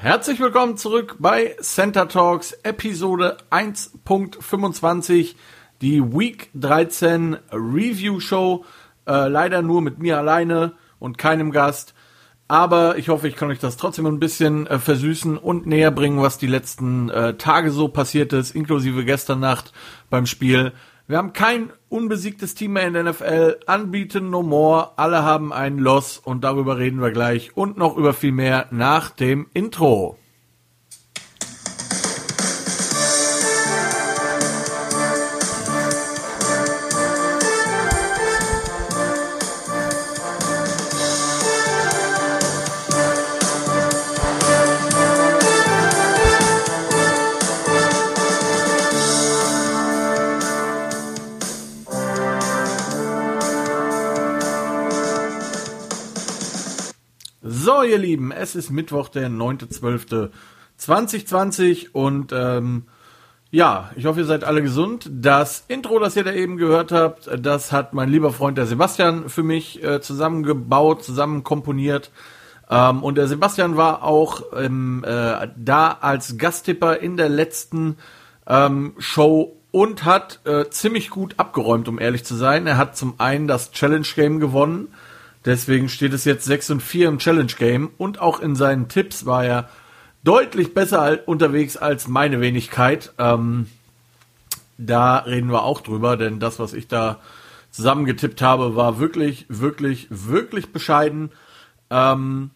Herzlich willkommen zurück bei Center Talks Episode 1.25, die Week 13 Review Show. Äh, leider nur mit mir alleine und keinem Gast. Aber ich hoffe, ich kann euch das trotzdem ein bisschen äh, versüßen und näher bringen, was die letzten äh, Tage so passiert ist, inklusive gestern Nacht beim Spiel. Wir haben kein unbesiegtes Team mehr in der NFL. Anbieten no more. Alle haben einen Loss und darüber reden wir gleich und noch über viel mehr nach dem Intro. Ihr Lieben, es ist Mittwoch, der 9.12.2020 und ähm, ja, ich hoffe, ihr seid alle gesund. Das Intro, das ihr da eben gehört habt, das hat mein lieber Freund der Sebastian für mich äh, zusammengebaut, zusammen komponiert. Ähm, und der Sebastian war auch ähm, äh, da als Gasttipper in der letzten ähm, Show und hat äh, ziemlich gut abgeräumt, um ehrlich zu sein. Er hat zum einen das Challenge Game gewonnen Deswegen steht es jetzt 6 und 4 im Challenge Game und auch in seinen Tipps war er deutlich besser unterwegs als meine Wenigkeit. Ähm, da reden wir auch drüber, denn das, was ich da zusammengetippt habe, war wirklich, wirklich, wirklich bescheiden. Ähm,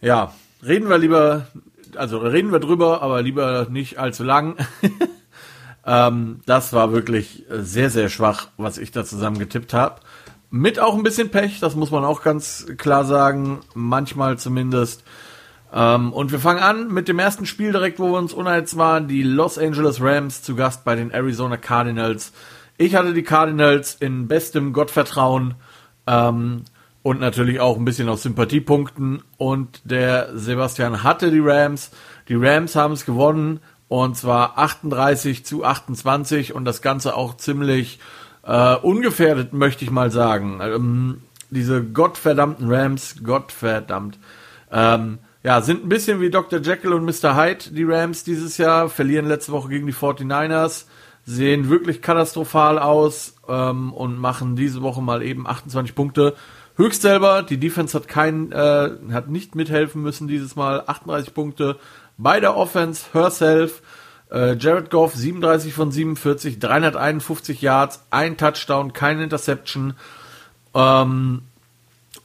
ja, reden wir lieber, also reden wir drüber, aber lieber nicht allzu lang. ähm, das war wirklich sehr, sehr schwach, was ich da zusammengetippt habe. Mit auch ein bisschen Pech, das muss man auch ganz klar sagen, manchmal zumindest. Ähm, und wir fangen an mit dem ersten Spiel direkt, wo wir uns uneins waren, die Los Angeles Rams zu Gast bei den Arizona Cardinals. Ich hatte die Cardinals in bestem Gottvertrauen ähm, und natürlich auch ein bisschen aus Sympathiepunkten. Und der Sebastian hatte die Rams. Die Rams haben es gewonnen und zwar 38 zu 28 und das Ganze auch ziemlich äh, ungefährdet, möchte ich mal sagen. Ähm, diese gottverdammten Rams, Gottverdammt, ähm, ja, sind ein bisschen wie Dr. Jekyll und Mr. Hyde, die Rams dieses Jahr, verlieren letzte Woche gegen die 49ers, sehen wirklich katastrophal aus ähm, und machen diese Woche mal eben 28 Punkte. Höchst selber, die Defense hat keinen, äh, hat nicht mithelfen müssen dieses Mal, 38 Punkte bei der Offense herself. Äh, Jared Goff 37 von 47, 351 Yards, ein Touchdown, keine Interception. Ähm,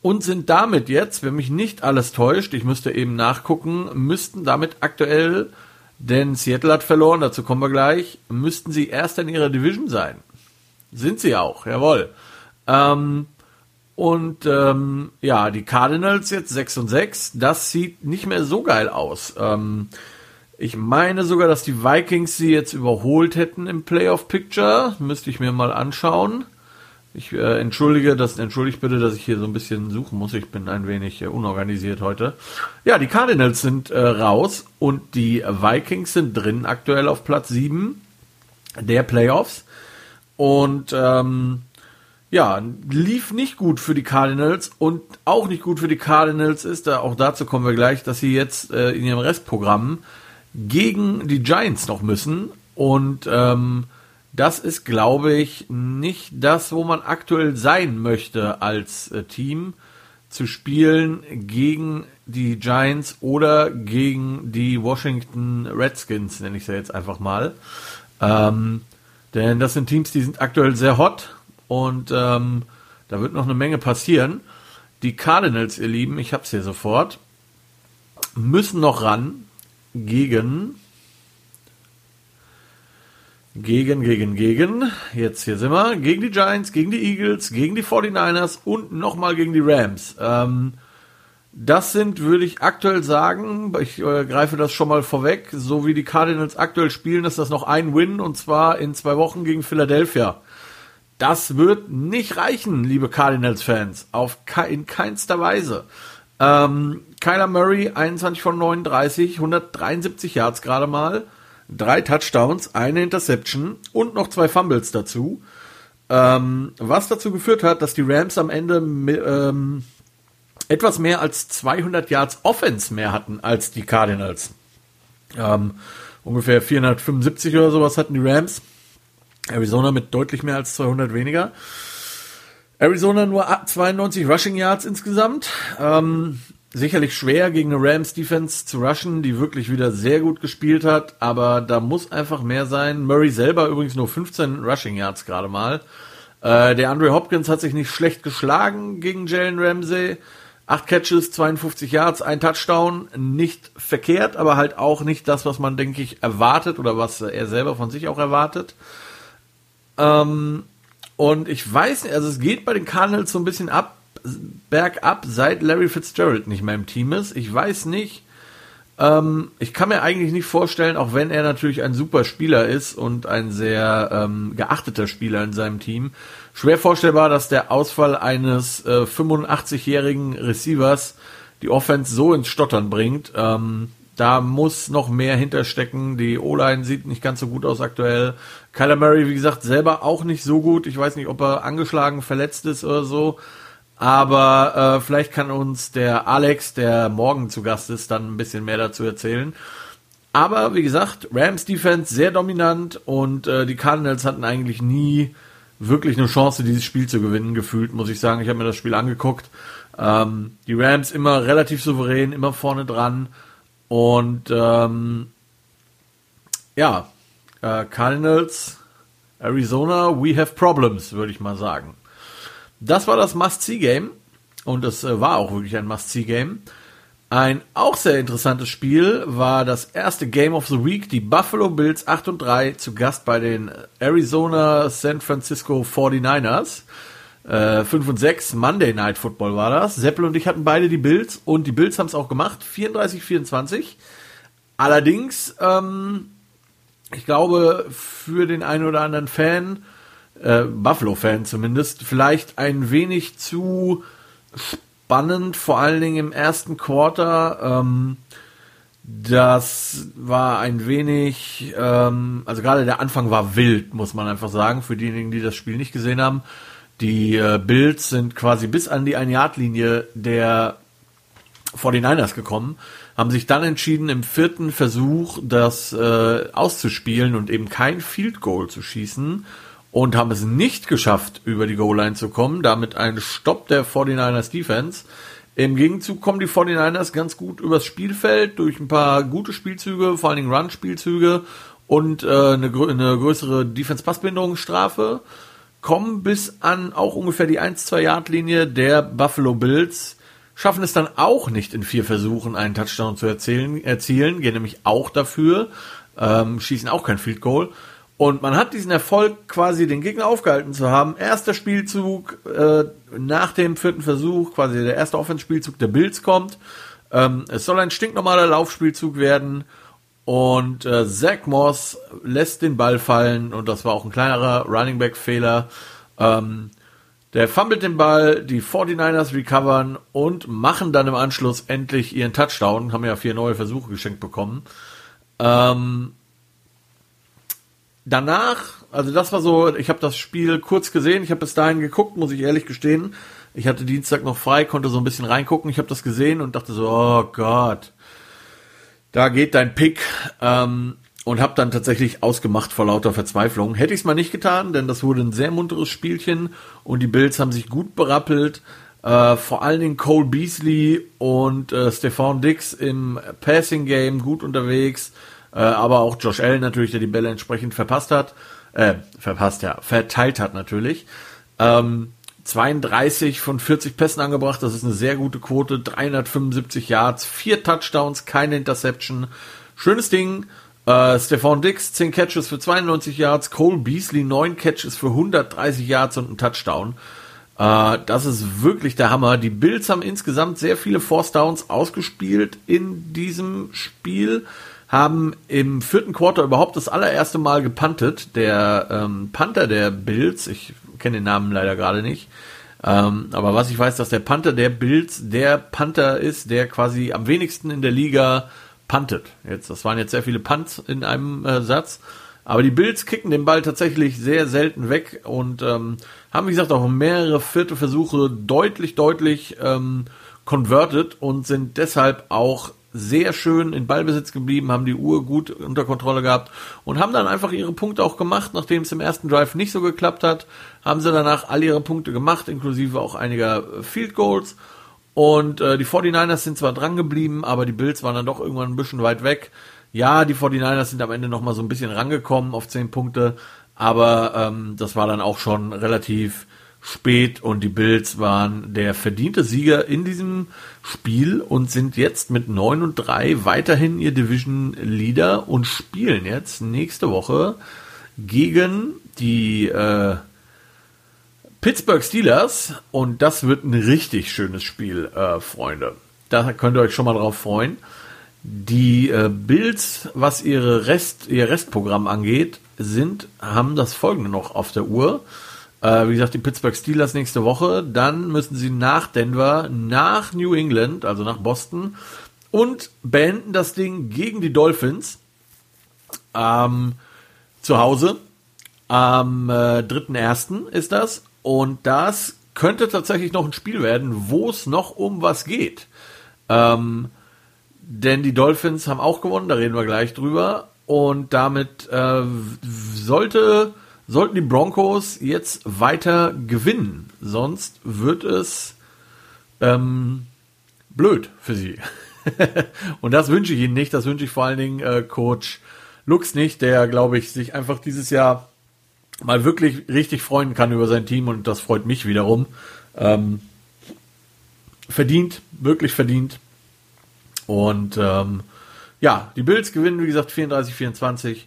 und sind damit jetzt, wenn mich nicht alles täuscht, ich müsste eben nachgucken, müssten damit aktuell, denn Seattle hat verloren, dazu kommen wir gleich, müssten sie erst in ihrer Division sein. Sind sie auch, jawohl. Ähm, und ähm, ja, die Cardinals jetzt 6 und 6, das sieht nicht mehr so geil aus. Ähm, ich meine sogar, dass die Vikings sie jetzt überholt hätten im Playoff Picture. Müsste ich mir mal anschauen. Ich äh, entschuldige, das entschuldigt bitte, dass ich hier so ein bisschen suchen muss. Ich bin ein wenig äh, unorganisiert heute. Ja, die Cardinals sind äh, raus und die Vikings sind drin aktuell auf Platz 7 der Playoffs. Und ähm, ja, lief nicht gut für die Cardinals und auch nicht gut für die Cardinals ist, da auch dazu kommen wir gleich, dass sie jetzt äh, in ihrem Restprogramm gegen die Giants noch müssen. Und ähm, das ist, glaube ich, nicht das, wo man aktuell sein möchte als äh, Team zu spielen gegen die Giants oder gegen die Washington Redskins, nenne ich sie jetzt einfach mal. Ähm, denn das sind Teams, die sind aktuell sehr hot und ähm, da wird noch eine Menge passieren. Die Cardinals, ihr Lieben, ich hab's hier sofort, müssen noch ran gegen gegen, gegen, gegen, jetzt hier sind wir, gegen die Giants, gegen die Eagles, gegen die 49ers und nochmal gegen die Rams. Ähm, das sind, würde ich aktuell sagen, ich äh, greife das schon mal vorweg, so wie die Cardinals aktuell spielen, ist das noch ein Win und zwar in zwei Wochen gegen Philadelphia. Das wird nicht reichen, liebe Cardinals-Fans, auf ke in keinster Weise. Ähm, Kyler Murray, 21 von 39, 173 Yards gerade mal, drei Touchdowns, eine Interception und noch zwei Fumbles dazu. Ähm, was dazu geführt hat, dass die Rams am Ende ähm, etwas mehr als 200 Yards Offense mehr hatten als die Cardinals. Ähm, ungefähr 475 oder sowas hatten die Rams. Arizona mit deutlich mehr als 200 weniger. Arizona nur 92 Rushing Yards insgesamt. Ähm, sicherlich schwer gegen eine Rams Defense zu rushen, die wirklich wieder sehr gut gespielt hat, aber da muss einfach mehr sein. Murray selber übrigens nur 15 Rushing Yards gerade mal. Äh, der Andre Hopkins hat sich nicht schlecht geschlagen gegen Jalen Ramsey. Acht Catches, 52 Yards, ein Touchdown, nicht verkehrt, aber halt auch nicht das, was man, denke ich, erwartet oder was er selber von sich auch erwartet. Ähm, und ich weiß nicht, also es geht bei den Cardinals so ein bisschen ab, bergab, seit Larry Fitzgerald nicht mehr im Team ist. Ich weiß nicht, ähm, ich kann mir eigentlich nicht vorstellen, auch wenn er natürlich ein super Spieler ist und ein sehr ähm, geachteter Spieler in seinem Team, schwer vorstellbar, dass der Ausfall eines äh, 85-jährigen Receivers die Offense so ins Stottern bringt. Ähm, da muss noch mehr hinterstecken. Die O-Line sieht nicht ganz so gut aus aktuell. Kyler Murray, wie gesagt, selber auch nicht so gut. Ich weiß nicht, ob er angeschlagen, verletzt ist oder so. Aber äh, vielleicht kann uns der Alex, der morgen zu Gast ist, dann ein bisschen mehr dazu erzählen. Aber wie gesagt, Rams Defense sehr dominant und äh, die Cardinals hatten eigentlich nie wirklich eine Chance, dieses Spiel zu gewinnen, gefühlt, muss ich sagen. Ich habe mir das Spiel angeguckt. Ähm, die Rams immer relativ souverän, immer vorne dran. Und ähm, ja, äh, Cardinals, Arizona, we have problems, würde ich mal sagen. Das war das Must-See-Game und es äh, war auch wirklich ein Must-See-Game. Ein auch sehr interessantes Spiel war das erste Game of the Week, die Buffalo Bills 8 und 3 zu Gast bei den Arizona San Francisco 49ers. Äh, 5 und 6, Monday Night Football war das. Seppel und ich hatten beide die Bills und die Bills haben es auch gemacht, 34-24. Allerdings, ähm, ich glaube, für den einen oder anderen Fan äh, Buffalo-Fan zumindest, vielleicht ein wenig zu spannend, vor allen Dingen im ersten Quarter. Ähm, das war ein wenig, ähm, also gerade der Anfang war wild, muss man einfach sagen, für diejenigen, die das Spiel nicht gesehen haben. Die äh, Bills sind quasi bis an die Ein-Yard-Linie der 49ers gekommen, haben sich dann entschieden, im vierten Versuch das äh, auszuspielen und eben kein Field Goal zu schießen und haben es nicht geschafft, über die Goal-Line zu kommen. Damit ein Stopp der 49ers Defense. Im Gegenzug kommen die 49ers ganz gut übers Spielfeld durch ein paar gute Spielzüge, vor allen Dingen Run-Spielzüge und äh, eine, eine größere Defense-Passbehinderungsstrafe. Kommen bis an auch ungefähr die 1-2-Yard-Linie der Buffalo Bills. Schaffen es dann auch nicht in vier Versuchen einen Touchdown zu erzielen, erzielen gehen nämlich auch dafür, ähm, schießen auch kein Field Goal und man hat diesen Erfolg, quasi den Gegner aufgehalten zu haben. Erster Spielzug äh, nach dem vierten Versuch, quasi der erste Offenspielzug der Bills kommt. Ähm, es soll ein stinknormaler Laufspielzug werden. Und äh, Zach Moss lässt den Ball fallen und das war auch ein kleinerer Running Back Fehler. Ähm, der fummelt den Ball, die 49ers recovern und machen dann im Anschluss endlich ihren Touchdown. Haben ja vier neue Versuche geschenkt bekommen. Ähm, danach, also das war so, ich habe das Spiel kurz gesehen, ich habe bis dahin geguckt, muss ich ehrlich gestehen. Ich hatte Dienstag noch frei, konnte so ein bisschen reingucken, ich habe das gesehen und dachte so, oh Gott, da geht dein Pick. Ähm, und habe dann tatsächlich ausgemacht vor lauter Verzweiflung. Hätte ich es mal nicht getan, denn das wurde ein sehr munteres Spielchen und die Bills haben sich gut berappelt. Äh, vor allen Dingen Cole Beasley und äh, Stefan Dix im Passing Game gut unterwegs. Äh, aber auch Josh Allen natürlich, der die Bälle entsprechend verpasst hat. Äh, verpasst, ja, verteilt hat natürlich. Ähm, 32 von 40 Pässen angebracht, das ist eine sehr gute Quote. 375 Yards, vier Touchdowns, keine Interception. Schönes Ding. Äh, Stefan Dix, 10 Catches für 92 Yards. Cole Beasley, 9 Catches für 130 Yards und ein Touchdown. Äh, das ist wirklich der Hammer. Die Bills haben insgesamt sehr viele Force Downs ausgespielt in diesem Spiel haben im vierten Quarter überhaupt das allererste Mal gepuntet. Der ähm, Panther der Bills, ich kenne den Namen leider gerade nicht, ähm, aber was ich weiß, dass der Panther der Bills der Panther ist, der quasi am wenigsten in der Liga puntet. Jetzt, das waren jetzt sehr viele Punts in einem äh, Satz. Aber die Bills kicken den Ball tatsächlich sehr selten weg und ähm, haben, wie gesagt, auch mehrere vierte Versuche deutlich, deutlich ähm, converted und sind deshalb auch sehr schön in Ballbesitz geblieben, haben die Uhr gut unter Kontrolle gehabt und haben dann einfach ihre Punkte auch gemacht, nachdem es im ersten Drive nicht so geklappt hat, haben sie danach all ihre Punkte gemacht, inklusive auch einiger Field Goals. Und äh, die 49ers sind zwar dran geblieben, aber die Bills waren dann doch irgendwann ein bisschen weit weg. Ja, die 49ers sind am Ende nochmal so ein bisschen rangekommen auf 10 Punkte, aber ähm, das war dann auch schon relativ spät und die Bills waren der verdiente Sieger in diesem Spiel und sind jetzt mit 9 und 3 weiterhin ihr Division Leader und spielen jetzt nächste Woche gegen die äh, Pittsburgh Steelers und das wird ein richtig schönes Spiel, äh, Freunde. Da könnt ihr euch schon mal drauf freuen. Die äh, Bills, was ihre Rest, ihr Restprogramm angeht, sind, haben das folgende noch auf der Uhr. Äh, wie gesagt, die Pittsburgh Steelers nächste Woche. Dann müssen sie nach Denver, nach New England, also nach Boston und beenden das Ding gegen die Dolphins ähm, zu Hause. Am äh, 3.1. ist das. Und das könnte tatsächlich noch ein Spiel werden, wo es noch um was geht. Ähm, denn die Dolphins haben auch gewonnen, da reden wir gleich drüber. Und damit äh, sollte sollten die Broncos jetzt weiter gewinnen. Sonst wird es ähm, blöd für sie. und das wünsche ich ihnen nicht. Das wünsche ich vor allen Dingen äh, Coach Lux nicht, der, glaube ich, sich einfach dieses Jahr mal wirklich richtig freuen kann über sein Team und das freut mich wiederum. Ähm, verdient, wirklich verdient. Und ähm, ja, die Bills gewinnen, wie gesagt, 34-24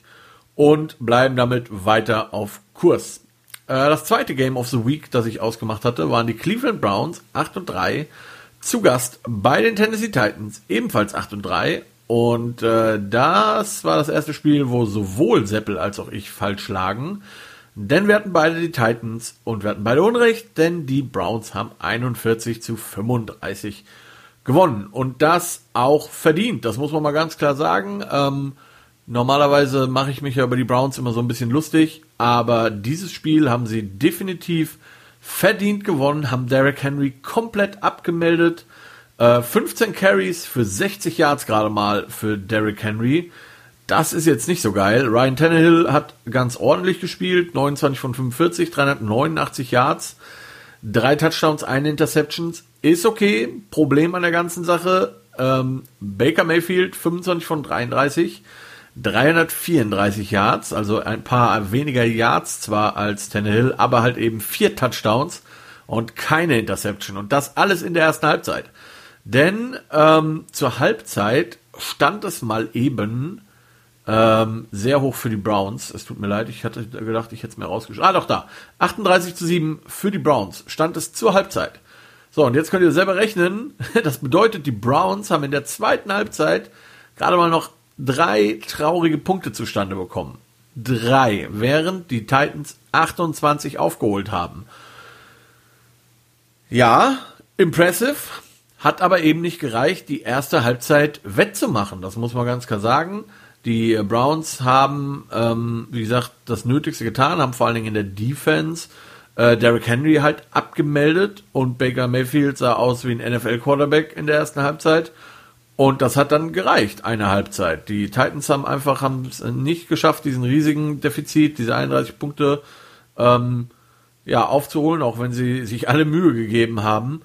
und bleiben damit weiter auf Kurs. Äh, das zweite Game of the Week, das ich ausgemacht hatte, waren die Cleveland Browns 8 und 3 zu Gast bei den Tennessee Titans, ebenfalls 8 und 3. Und äh, das war das erste Spiel, wo sowohl Seppel als auch ich falsch lagen. Denn wir hatten beide die Titans und wir hatten beide Unrecht, denn die Browns haben 41 zu 35 gewonnen. Und das auch verdient. Das muss man mal ganz klar sagen. Ähm, Normalerweise mache ich mich ja über die Browns immer so ein bisschen lustig, aber dieses Spiel haben sie definitiv verdient gewonnen, haben Derrick Henry komplett abgemeldet. Äh, 15 Carries für 60 Yards gerade mal für Derrick Henry. Das ist jetzt nicht so geil. Ryan Tannehill hat ganz ordentlich gespielt, 29 von 45, 389 Yards, drei Touchdowns, eine Interceptions. Ist okay. Problem an der ganzen Sache. Ähm, Baker Mayfield 25 von 33. 334 Yards, also ein paar weniger Yards zwar als Tannehill, aber halt eben vier Touchdowns und keine Interception. Und das alles in der ersten Halbzeit. Denn ähm, zur Halbzeit stand es mal eben ähm, sehr hoch für die Browns. Es tut mir leid, ich hatte gedacht, ich hätte es mir rausgeschrieben. Ah, doch da. 38 zu 7 für die Browns stand es zur Halbzeit. So, und jetzt könnt ihr selber rechnen. Das bedeutet, die Browns haben in der zweiten Halbzeit gerade mal noch drei traurige Punkte zustande bekommen. Drei, während die Titans 28 aufgeholt haben. Ja, impressive, hat aber eben nicht gereicht, die erste Halbzeit wettzumachen. Das muss man ganz klar sagen. Die Browns haben, ähm, wie gesagt, das Nötigste getan, haben vor allen Dingen in der Defense äh, Derrick Henry halt abgemeldet und Baker Mayfield sah aus wie ein NFL-Quarterback in der ersten Halbzeit. Und das hat dann gereicht, eine Halbzeit. Die Titans haben einfach haben nicht geschafft, diesen riesigen Defizit, diese 31 Punkte ähm, ja, aufzuholen, auch wenn sie sich alle Mühe gegeben haben.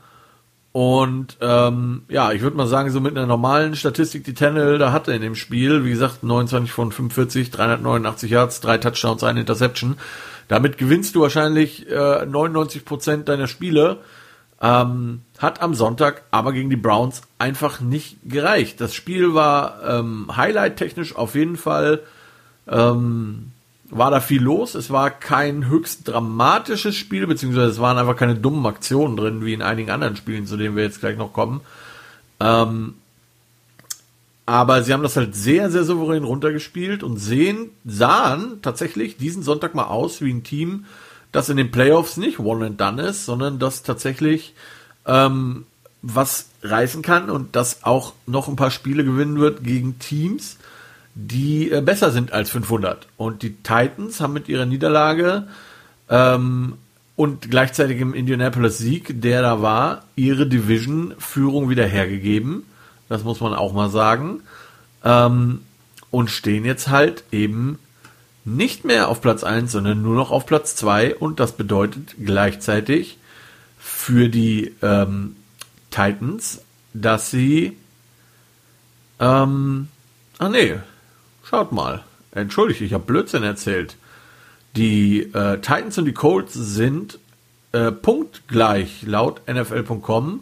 Und ähm, ja, ich würde mal sagen, so mit einer normalen Statistik, die Tennel da hatte in dem Spiel, wie gesagt, 29 von 45, 389 Yards, drei Touchdowns, eine Interception. Damit gewinnst du wahrscheinlich äh, 99 Prozent deiner Spiele. Ähm, hat am Sonntag aber gegen die Browns einfach nicht gereicht. Das Spiel war ähm, highlight-technisch auf jeden Fall, ähm, war da viel los. Es war kein höchst dramatisches Spiel, beziehungsweise es waren einfach keine dummen Aktionen drin, wie in einigen anderen Spielen, zu denen wir jetzt gleich noch kommen. Ähm, aber sie haben das halt sehr, sehr souverän runtergespielt und sehen, sahen tatsächlich diesen Sonntag mal aus wie ein Team, das in den Playoffs nicht one and done ist, sondern das tatsächlich ähm, was reißen kann und das auch noch ein paar Spiele gewinnen wird gegen Teams, die äh, besser sind als 500. Und die Titans haben mit ihrer Niederlage ähm, und gleichzeitig im Indianapolis-Sieg, der da war, ihre Division-Führung wieder hergegeben. Das muss man auch mal sagen. Ähm, und stehen jetzt halt eben nicht mehr auf Platz 1, sondern nur noch auf Platz 2. Und das bedeutet gleichzeitig für die ähm, Titans, dass sie. Ähm, ah nee, schaut mal. Entschuldigt, ich habe Blödsinn erzählt. Die äh, Titans und die Colts sind äh, punktgleich laut NFL.com.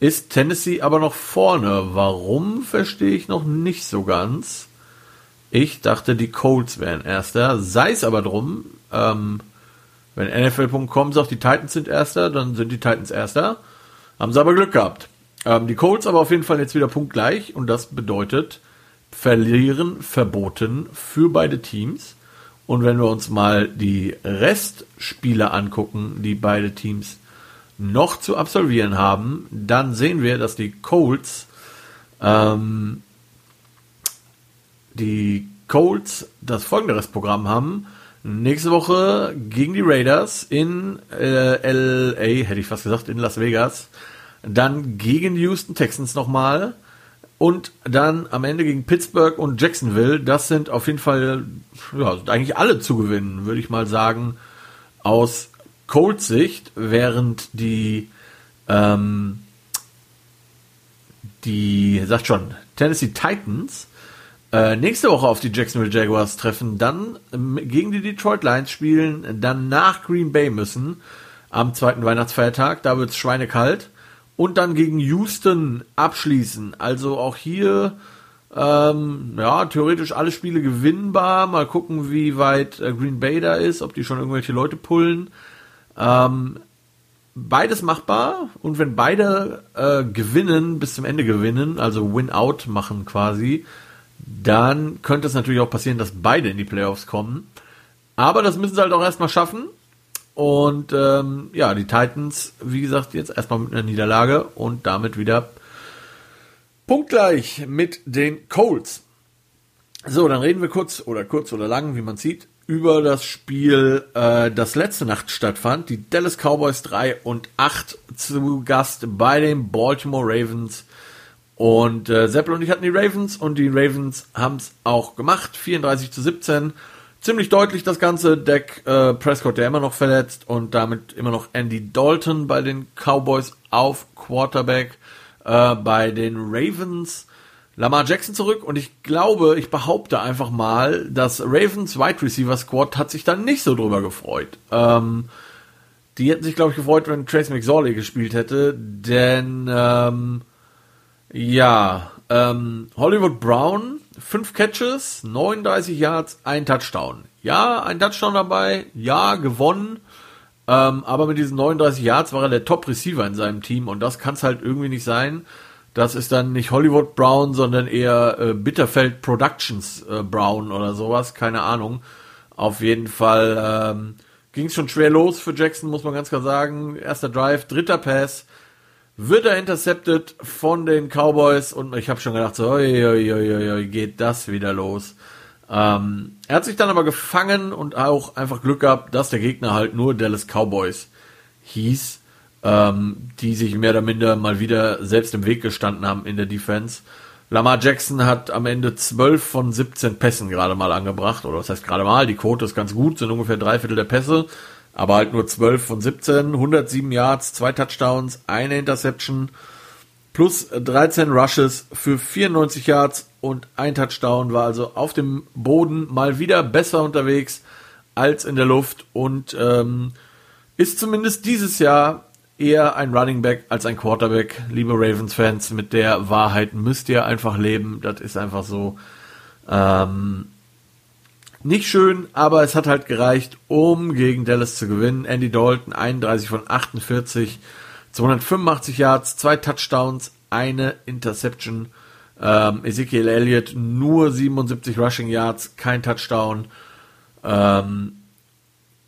Ist Tennessee aber noch vorne. Warum verstehe ich noch nicht so ganz. Ich dachte, die Colts wären erster. Sei es aber drum. Ähm, wenn NFL.com sagt, die Titans sind erster, dann sind die Titans erster. Haben sie aber Glück gehabt. Ähm, die Colts aber auf jeden Fall jetzt wieder punktgleich und das bedeutet verlieren verboten für beide Teams. Und wenn wir uns mal die Restspiele angucken, die beide Teams noch zu absolvieren haben, dann sehen wir, dass die Colts ähm, die Colts das folgende Restprogramm haben. Nächste Woche gegen die Raiders in äh, LA, hätte ich fast gesagt, in Las Vegas. Dann gegen die Houston Texans nochmal. Und dann am Ende gegen Pittsburgh und Jacksonville. Das sind auf jeden Fall, ja, eigentlich alle zu gewinnen, würde ich mal sagen, aus Colts Sicht, während die, ähm, die, sagt schon, Tennessee Titans äh, nächste Woche auf die Jacksonville Jaguars treffen, dann ähm, gegen die Detroit Lions spielen, dann nach Green Bay müssen am zweiten Weihnachtsfeiertag. Da wird es schweinekalt und dann gegen Houston abschließen. Also auch hier, ähm, ja, theoretisch alle Spiele gewinnbar. Mal gucken, wie weit äh, Green Bay da ist, ob die schon irgendwelche Leute pullen. Ähm, beides machbar und wenn beide äh, gewinnen, bis zum Ende gewinnen, also Win-Out machen quasi, dann könnte es natürlich auch passieren, dass beide in die Playoffs kommen. Aber das müssen sie halt auch erstmal schaffen. Und ähm, ja, die Titans, wie gesagt, jetzt erstmal mit einer Niederlage und damit wieder punktgleich mit den Colts. So, dann reden wir kurz oder kurz oder lang, wie man sieht, über das Spiel, äh, das letzte Nacht stattfand. Die Dallas Cowboys 3 und 8 zu Gast bei den Baltimore Ravens. Und äh, Seppel und ich hatten die Ravens und die Ravens haben es auch gemacht. 34 zu 17 ziemlich deutlich das Ganze. Deck äh, Prescott, der immer noch verletzt und damit immer noch Andy Dalton bei den Cowboys auf Quarterback. Äh, bei den Ravens Lamar Jackson zurück und ich glaube, ich behaupte einfach mal, dass Ravens Wide Receiver Squad hat sich dann nicht so drüber gefreut. Ähm, die hätten sich, glaube ich, gefreut, wenn Trace McSorley gespielt hätte, denn ähm, ja, ähm, Hollywood Brown, 5 Catches, 39 Yards, ein Touchdown. Ja, ein Touchdown dabei, ja, gewonnen. Ähm, aber mit diesen 39 Yards war er der Top-Receiver in seinem Team und das kann es halt irgendwie nicht sein. Das ist dann nicht Hollywood Brown, sondern eher äh, Bitterfeld Productions äh, Brown oder sowas, keine Ahnung. Auf jeden Fall ähm, ging es schon schwer los für Jackson, muss man ganz klar sagen. Erster Drive, dritter Pass, wird er intercepted von den Cowboys und ich habe schon gedacht, so, oi, oi, oi, oi, geht das wieder los. Ähm, er hat sich dann aber gefangen und auch einfach Glück gehabt, dass der Gegner halt nur Dallas Cowboys hieß, ähm, die sich mehr oder minder mal wieder selbst im Weg gestanden haben in der Defense. Lamar Jackson hat am Ende 12 von 17 Pässen gerade mal angebracht, oder was heißt gerade mal, die Quote ist ganz gut, sind ungefähr drei Viertel der Pässe aber halt nur 12 von 17, 107 Yards, zwei Touchdowns, eine Interception, plus 13 Rushes für 94 Yards und ein Touchdown, war also auf dem Boden mal wieder besser unterwegs als in der Luft und ähm, ist zumindest dieses Jahr eher ein Running Back als ein Quarterback. Liebe Ravens-Fans, mit der Wahrheit müsst ihr einfach leben. Das ist einfach so. Ähm, nicht schön, aber es hat halt gereicht, um gegen Dallas zu gewinnen. Andy Dalton 31 von 48, 285 Yards, zwei Touchdowns, eine Interception. Ähm, Ezekiel Elliott nur 77 Rushing Yards, kein Touchdown. Ähm,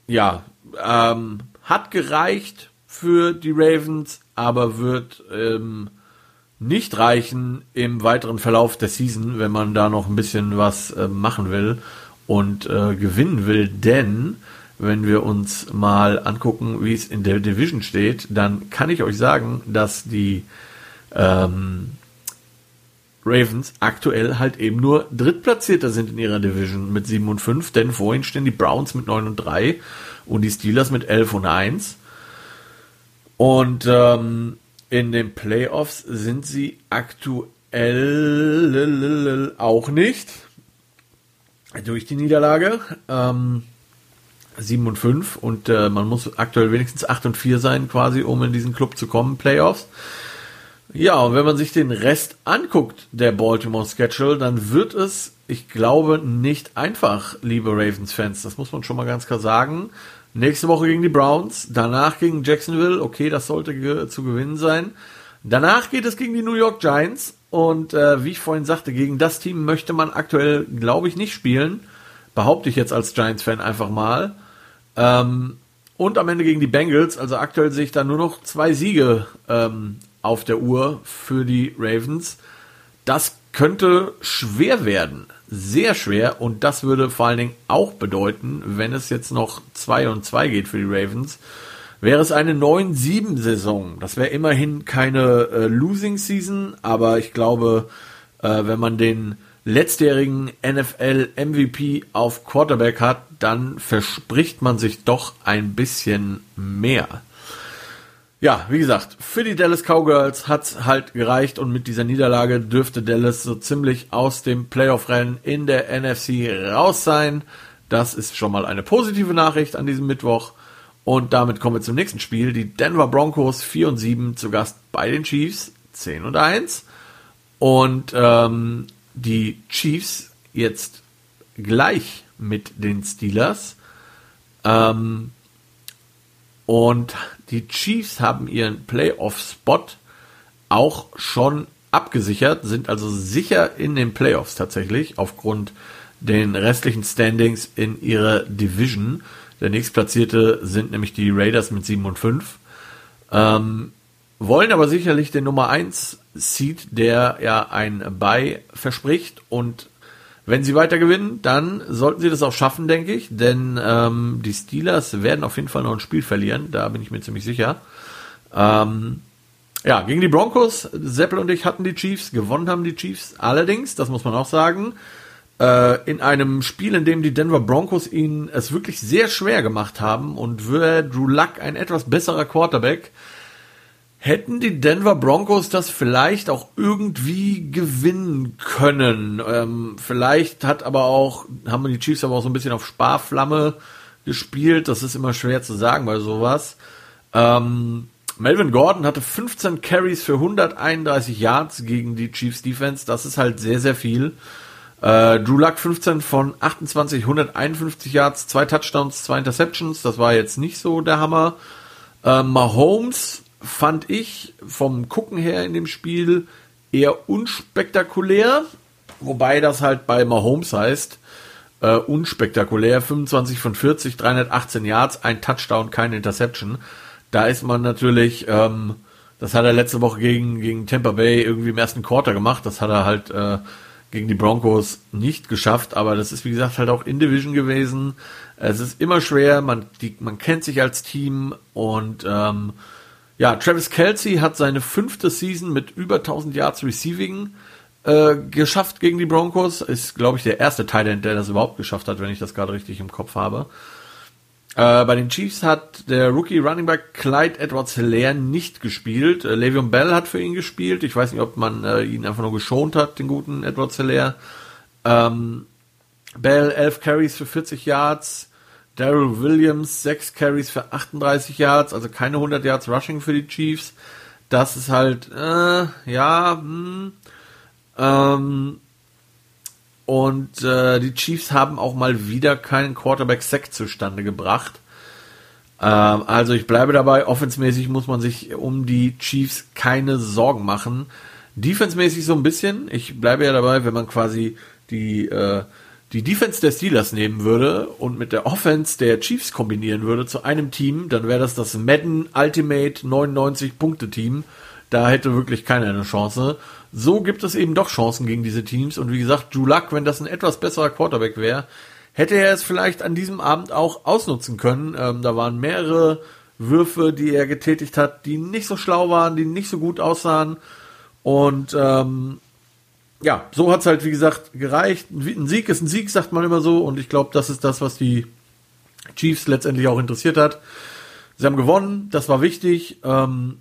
ja, ähm, hat gereicht für die Ravens, aber wird ähm, nicht reichen im weiteren Verlauf der Season, wenn man da noch ein bisschen was äh, machen will und äh, gewinnen will, denn wenn wir uns mal angucken, wie es in der Division steht, dann kann ich euch sagen, dass die ähm, Ravens aktuell halt eben nur Drittplatzierter sind in ihrer Division mit 7 und 5, denn vorhin stehen die Browns mit 9 und 3 und die Steelers mit 11 und 1. Und ähm, in den Playoffs sind sie aktuell auch nicht durch die Niederlage. Ähm, 7 und 5 und äh, man muss aktuell wenigstens 8 und 4 sein, quasi, um in diesen Club zu kommen, Playoffs. Ja, und wenn man sich den Rest anguckt, der Baltimore Schedule, dann wird es, ich glaube, nicht einfach, liebe Ravens-Fans. Das muss man schon mal ganz klar sagen. Nächste Woche gegen die Browns, danach gegen Jacksonville, okay, das sollte ge zu gewinnen sein. Danach geht es gegen die New York Giants und äh, wie ich vorhin sagte, gegen das Team möchte man aktuell, glaube ich, nicht spielen. Behaupte ich jetzt als Giants-Fan einfach mal. Ähm, und am Ende gegen die Bengals, also aktuell sehe ich da nur noch zwei Siege ähm, auf der Uhr für die Ravens. Das könnte schwer werden, sehr schwer und das würde vor allen Dingen auch bedeuten, wenn es jetzt noch 2 und 2 geht für die Ravens, wäre es eine 9-7-Saison. Das wäre immerhin keine äh, Losing Season, aber ich glaube, äh, wenn man den letztjährigen NFL MVP auf Quarterback hat, dann verspricht man sich doch ein bisschen mehr. Ja, wie gesagt, für die Dallas Cowgirls hat's halt gereicht und mit dieser Niederlage dürfte Dallas so ziemlich aus dem Playoff-Rennen in der NFC raus sein. Das ist schon mal eine positive Nachricht an diesem Mittwoch. Und damit kommen wir zum nächsten Spiel. Die Denver Broncos 4 und 7 zu Gast bei den Chiefs 10 und 1. Und ähm, die Chiefs jetzt gleich mit den Steelers. Ähm, und die Chiefs haben ihren Playoff-Spot auch schon abgesichert, sind also sicher in den Playoffs tatsächlich, aufgrund den restlichen Standings in ihrer Division. Der nächstplatzierte sind nämlich die Raiders mit 7 und 5. Ähm, wollen aber sicherlich den Nummer 1 Seed, der ja ein Bye verspricht. Und wenn sie weiter gewinnen, dann sollten sie das auch schaffen, denke ich, denn ähm, die Steelers werden auf jeden Fall noch ein Spiel verlieren, da bin ich mir ziemlich sicher. Ähm, ja, gegen die Broncos, Seppel und ich hatten die Chiefs, gewonnen haben die Chiefs. Allerdings, das muss man auch sagen, in einem Spiel, in dem die Denver Broncos ihnen es wirklich sehr schwer gemacht haben und wäre Drew Luck ein etwas besserer Quarterback, hätten die Denver Broncos das vielleicht auch irgendwie gewinnen können. Ähm, vielleicht hat aber auch, haben die Chiefs aber auch so ein bisschen auf Sparflamme gespielt. Das ist immer schwer zu sagen bei sowas. Ähm, Melvin Gordon hatte 15 Carries für 131 Yards gegen die Chiefs Defense. Das ist halt sehr, sehr viel. Äh, Drew Luck 15 von 28, 151 Yards, zwei Touchdowns, zwei Interceptions. Das war jetzt nicht so der Hammer. Äh, Mahomes fand ich vom Gucken her in dem Spiel eher unspektakulär, wobei das halt bei Mahomes heißt, äh, unspektakulär, 25 von 40, 318 Yards, ein Touchdown, keine Interception. Da ist man natürlich, ähm, das hat er letzte Woche gegen, gegen Tampa Bay irgendwie im ersten Quarter gemacht, das hat er halt äh, gegen die Broncos nicht geschafft, aber das ist wie gesagt halt auch in Division gewesen. Es ist immer schwer, man, die, man kennt sich als Team und ähm, ja, Travis Kelsey hat seine fünfte Season mit über 1000 Yards Receiving äh, geschafft gegen die Broncos. Ist, glaube ich, der erste Tight der das überhaupt geschafft hat, wenn ich das gerade richtig im Kopf habe. Äh, bei den Chiefs hat der Rookie Running Back Clyde Edwards Hilaire nicht gespielt. Äh, Le'Veon Bell hat für ihn gespielt. Ich weiß nicht, ob man äh, ihn einfach nur geschont hat, den guten Edwards Hilaire. Ähm, Bell 11 Carries für 40 Yards. Daryl Williams, 6 Carries für 38 Yards, also keine 100 Yards Rushing für die Chiefs. Das ist halt, äh, ja, hm, ähm, und äh, die Chiefs haben auch mal wieder keinen Quarterback-Sack zustande gebracht. Ähm, also ich bleibe dabei, offensmäßig muss man sich um die Chiefs keine Sorgen machen. Defensemäßig so ein bisschen. Ich bleibe ja dabei, wenn man quasi die äh, die Defense der Steelers nehmen würde und mit der Offense der Chiefs kombinieren würde zu einem Team, dann wäre das das Madden Ultimate 99 Punkte Team. Da hätte wirklich keiner eine Chance. So gibt es eben doch Chancen gegen diese Teams und wie gesagt, Drew Luck, wenn das ein etwas besserer Quarterback wäre, hätte er es vielleicht an diesem Abend auch ausnutzen können. Ähm, da waren mehrere Würfe, die er getätigt hat, die nicht so schlau waren, die nicht so gut aussahen. Und ähm, ja, so hat's halt, wie gesagt, gereicht. Ein Sieg ist ein Sieg, sagt man immer so. Und ich glaube, das ist das, was die Chiefs letztendlich auch interessiert hat. Sie haben gewonnen, das war wichtig. Ähm,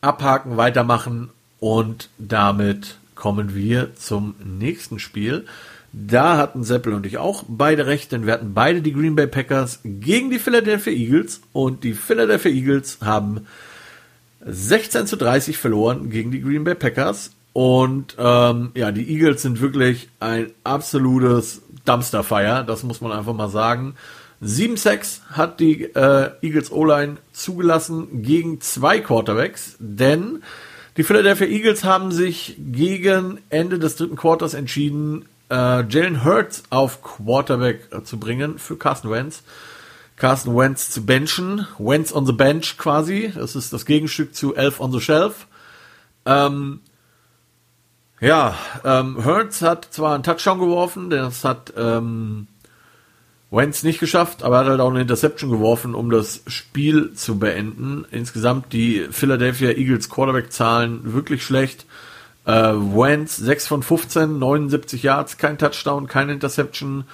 abhaken, weitermachen und damit kommen wir zum nächsten Spiel. Da hatten Seppel und ich auch beide recht, denn wir hatten beide die Green Bay Packers gegen die Philadelphia Eagles und die Philadelphia Eagles haben 16 zu 30 verloren gegen die Green Bay Packers und ähm, ja, die Eagles sind wirklich ein absolutes Dumpsterfire, das muss man einfach mal sagen. 7-6 hat die äh, Eagles O-Line zugelassen gegen zwei Quarterbacks, denn die Philadelphia Eagles haben sich gegen Ende des dritten Quarters entschieden, äh, Jalen Hurts auf Quarterback äh, zu bringen für Carson Wentz. Carson Wentz zu benchen, Wentz on the bench quasi. Das ist das Gegenstück zu Elf on the Shelf. Ähm, ja, ähm, Hurts hat zwar einen Touchdown geworfen, das hat ähm, Wentz nicht geschafft, aber er hat halt auch eine Interception geworfen, um das Spiel zu beenden. Insgesamt die Philadelphia Eagles Quarterback-Zahlen wirklich schlecht. Äh, Wentz 6 von 15, 79 Yards, kein Touchdown, keine Interception.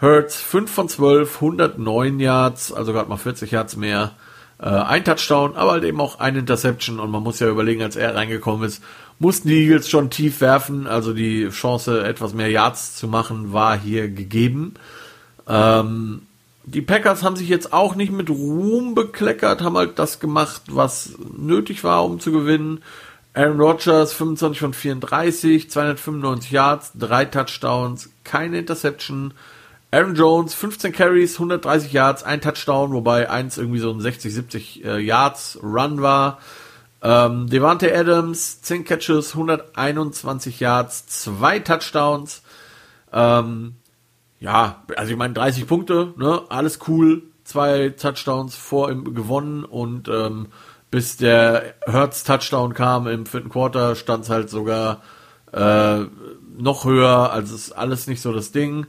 Hurts 5 von 12, 109 Yards, also gerade mal 40 Yards mehr. Äh, ein Touchdown, aber halt eben auch ein Interception und man muss ja überlegen, als er reingekommen ist, mussten die Eagles schon tief werfen, also die Chance, etwas mehr Yards zu machen, war hier gegeben. Ähm, die Packers haben sich jetzt auch nicht mit Ruhm bekleckert, haben halt das gemacht, was nötig war, um zu gewinnen. Aaron Rodgers 25 von 34, 295 Yards, drei Touchdowns, keine Interception. Aaron Jones 15 Carries, 130 Yards, ein Touchdown, wobei eins irgendwie so ein 60, 70 äh, Yards Run war. Ähm, Devante Adams 10 Catches, 121 Yards, zwei Touchdowns. Ähm, ja, also ich meine 30 Punkte, ne, alles cool, zwei Touchdowns vor ihm gewonnen und ähm, bis der Hertz Touchdown kam im vierten Quarter, stand es halt sogar äh, noch höher. Also ist alles nicht so das Ding.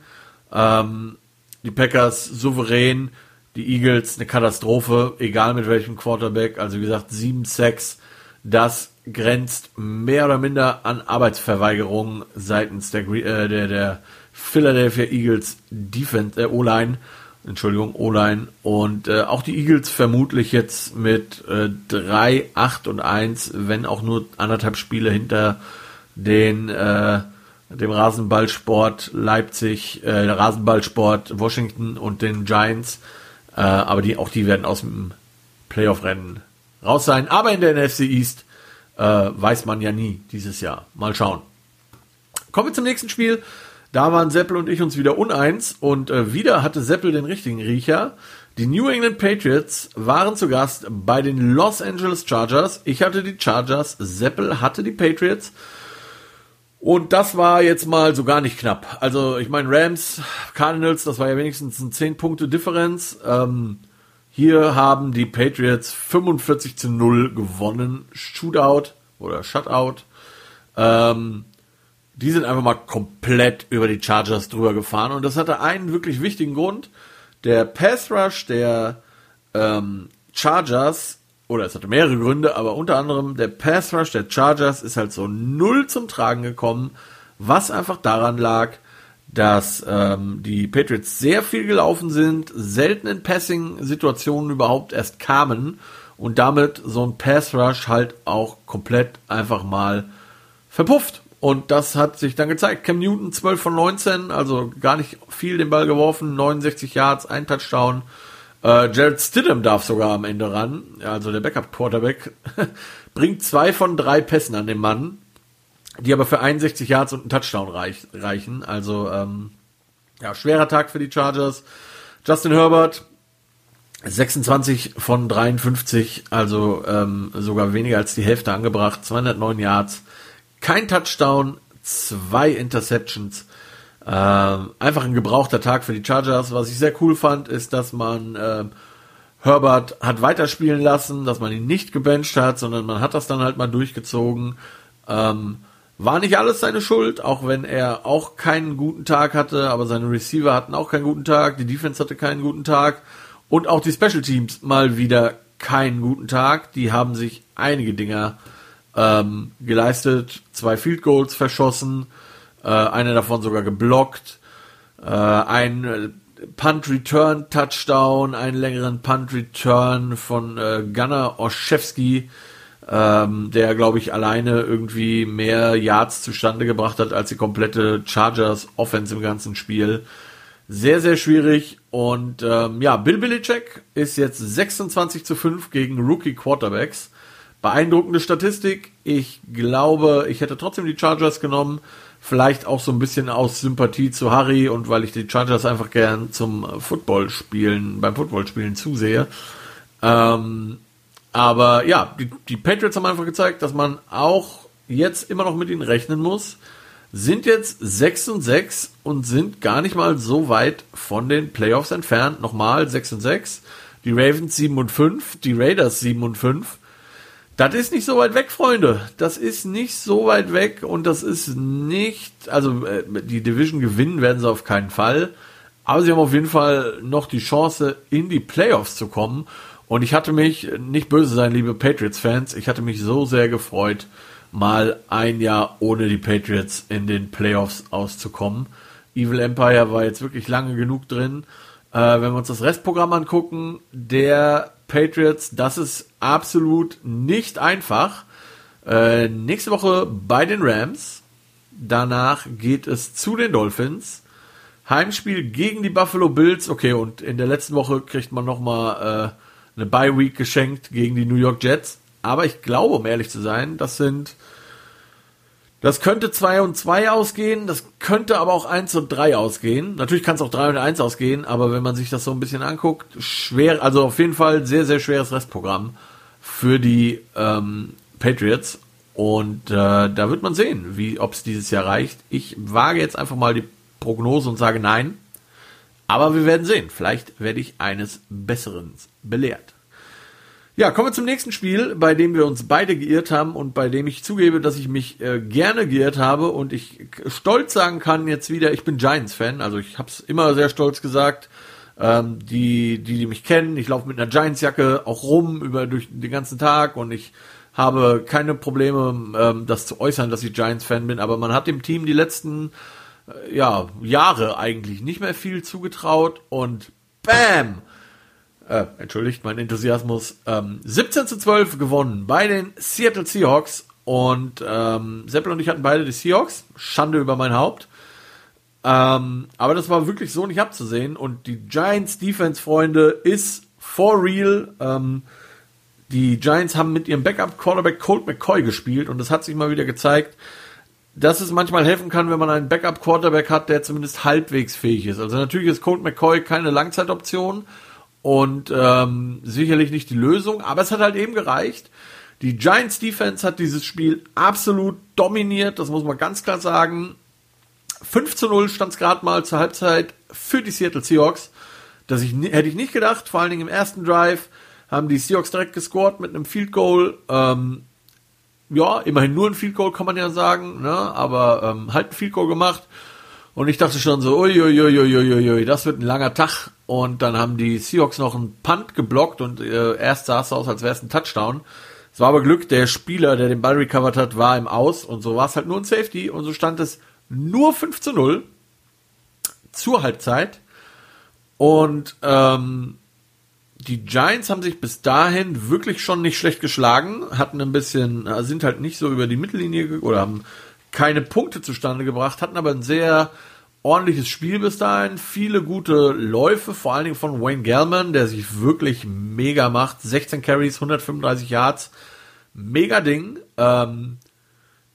Ähm, die Packers souverän, die Eagles eine Katastrophe, egal mit welchem Quarterback. Also wie gesagt, 7-6, das grenzt mehr oder minder an Arbeitsverweigerung seitens der, äh, der, der Philadelphia Eagles Defense, äh, O-Line. Entschuldigung, O-Line. Und äh, auch die Eagles vermutlich jetzt mit äh, 3, 8 und 1, wenn auch nur anderthalb Spiele hinter den äh, dem Rasenballsport Leipzig, äh, Rasenballsport Washington und den Giants. Äh, aber die, auch die werden aus dem Playoff-Rennen raus sein. Aber in der NFC East äh, weiß man ja nie dieses Jahr. Mal schauen. Kommen wir zum nächsten Spiel. Da waren Seppel und ich uns wieder uneins und äh, wieder hatte Seppel den richtigen Riecher. Die New England Patriots waren zu Gast bei den Los Angeles Chargers. Ich hatte die Chargers, Seppel hatte die Patriots. Und das war jetzt mal so gar nicht knapp. Also ich meine Rams, Cardinals, das war ja wenigstens ein 10 Punkte Differenz. Ähm, hier haben die Patriots 45 zu 0 gewonnen. Shootout oder Shutout. Ähm, die sind einfach mal komplett über die Chargers drüber gefahren. Und das hatte einen wirklich wichtigen Grund. Der Pass Rush der ähm, Chargers, oder es hatte mehrere Gründe, aber unter anderem der Pass Rush der Chargers ist halt so null zum Tragen gekommen, was einfach daran lag, dass ähm, die Patriots sehr viel gelaufen sind, selten in Passing-Situationen überhaupt erst kamen und damit so ein Pass Rush halt auch komplett einfach mal verpufft. Und das hat sich dann gezeigt. Cam Newton 12 von 19, also gar nicht viel den Ball geworfen, 69 Yards, ein Touchdown. Äh, Jared Stidham darf sogar am Ende ran, also der Backup-Quarterback, bringt zwei von drei Pässen an den Mann, die aber für 61 Yards und einen Touchdown reich, reichen. Also ähm, ja, schwerer Tag für die Chargers. Justin Herbert 26 von 53, also ähm, sogar weniger als die Hälfte angebracht, 209 Yards, kein Touchdown, zwei Interceptions. Äh, einfach ein gebrauchter Tag für die Chargers. Was ich sehr cool fand, ist, dass man äh, Herbert hat weiterspielen lassen, dass man ihn nicht gebencht hat, sondern man hat das dann halt mal durchgezogen. Ähm, War nicht alles seine Schuld, auch wenn er auch keinen guten Tag hatte, aber seine Receiver hatten auch keinen guten Tag, die Defense hatte keinen guten Tag und auch die Special Teams mal wieder keinen guten Tag. Die haben sich einige Dinger ähm, geleistet, zwei Field Goals verschossen, äh, einer davon sogar geblockt, äh, ein Punt Return Touchdown, einen längeren Punt Return von äh, Gunnar Oszewski, ähm, der glaube ich alleine irgendwie mehr Yards zustande gebracht hat als die komplette Chargers Offense im ganzen Spiel. Sehr, sehr schwierig. Und ähm, ja, Bill Belichick ist jetzt 26 zu 5 gegen Rookie Quarterbacks. Beeindruckende Statistik. Ich glaube, ich hätte trotzdem die Chargers genommen. Vielleicht auch so ein bisschen aus Sympathie zu Harry und weil ich die Chargers einfach gern zum Football spielen, beim Football spielen zusehe. Ähm, aber ja, die, die Patriots haben einfach gezeigt, dass man auch jetzt immer noch mit ihnen rechnen muss. Sind jetzt 6 und 6 und sind gar nicht mal so weit von den Playoffs entfernt. Nochmal 6 und 6. Die Ravens 7 und 5, die Raiders 7 und 5. Das ist nicht so weit weg, Freunde. Das ist nicht so weit weg und das ist nicht, also äh, die Division gewinnen werden sie auf keinen Fall. Aber sie haben auf jeden Fall noch die Chance, in die Playoffs zu kommen. Und ich hatte mich, nicht böse sein, liebe Patriots-Fans, ich hatte mich so sehr gefreut, mal ein Jahr ohne die Patriots in den Playoffs auszukommen. Evil Empire war jetzt wirklich lange genug drin. Äh, wenn wir uns das Restprogramm angucken, der Patriots, das ist absolut nicht einfach. Äh, nächste Woche bei den Rams. Danach geht es zu den Dolphins. Heimspiel gegen die Buffalo Bills. Okay, und in der letzten Woche kriegt man nochmal äh, eine Bye Week geschenkt gegen die New York Jets. Aber ich glaube, um ehrlich zu sein, das sind das könnte 2 und 2 ausgehen, das könnte aber auch 1 und 3 ausgehen. Natürlich kann es auch 3 und 1 ausgehen, aber wenn man sich das so ein bisschen anguckt, schwer, also auf jeden Fall sehr, sehr schweres Restprogramm für die ähm, Patriots. Und äh, da wird man sehen, wie ob es dieses Jahr reicht. Ich wage jetzt einfach mal die Prognose und sage nein. Aber wir werden sehen. Vielleicht werde ich eines Besseren belehrt. Ja, kommen wir zum nächsten Spiel, bei dem wir uns beide geirrt haben und bei dem ich zugebe, dass ich mich äh, gerne geirrt habe und ich stolz sagen kann jetzt wieder, ich bin Giants-Fan. Also ich habe es immer sehr stolz gesagt. Ähm, die, die, die mich kennen, ich laufe mit einer Giants-Jacke auch rum über durch den ganzen Tag und ich habe keine Probleme, ähm, das zu äußern, dass ich Giants-Fan bin. Aber man hat dem Team die letzten äh, ja, Jahre eigentlich nicht mehr viel zugetraut und Bam! Äh, entschuldigt mein Enthusiasmus, ähm, 17 zu 12 gewonnen bei den Seattle Seahawks. Und ähm, Seppel und ich hatten beide die Seahawks. Schande über mein Haupt. Ähm, aber das war wirklich so nicht abzusehen. Und die Giants Defense, Freunde, ist for real. Ähm, die Giants haben mit ihrem Backup Quarterback Colt McCoy gespielt und das hat sich mal wieder gezeigt, dass es manchmal helfen kann, wenn man einen Backup Quarterback hat, der zumindest halbwegs fähig ist. Also natürlich ist Colt McCoy keine Langzeitoption, und ähm, sicherlich nicht die Lösung, aber es hat halt eben gereicht. Die Giants Defense hat dieses Spiel absolut dominiert, das muss man ganz klar sagen. 5 zu 0 stand es gerade mal zur Halbzeit für die Seattle Seahawks. Das ich, hätte ich nicht gedacht, vor allen Dingen im ersten Drive haben die Seahawks direkt gescored mit einem Field Goal. Ähm, ja, immerhin nur ein Field Goal kann man ja sagen, ne? aber ähm, halt ein Field Goal gemacht. Und ich dachte schon so, uiuiuiuiui, das wird ein langer Tag. Und dann haben die Seahawks noch einen Punt geblockt und äh, erst sah es aus, als wäre es ein Touchdown. Es war aber Glück, der Spieler, der den Ball recovered hat, war im Aus und so war es halt nur ein Safety und so stand es nur 5 zu 0 zur Halbzeit. Und ähm, die Giants haben sich bis dahin wirklich schon nicht schlecht geschlagen, hatten ein bisschen, äh, sind halt nicht so über die Mittellinie oder haben keine Punkte zustande gebracht, hatten aber ein sehr ordentliches Spiel bis dahin, viele gute Läufe, vor allen Dingen von Wayne Gellman, der sich wirklich mega macht, 16 Carries, 135 Yards, mega Ding. Ähm,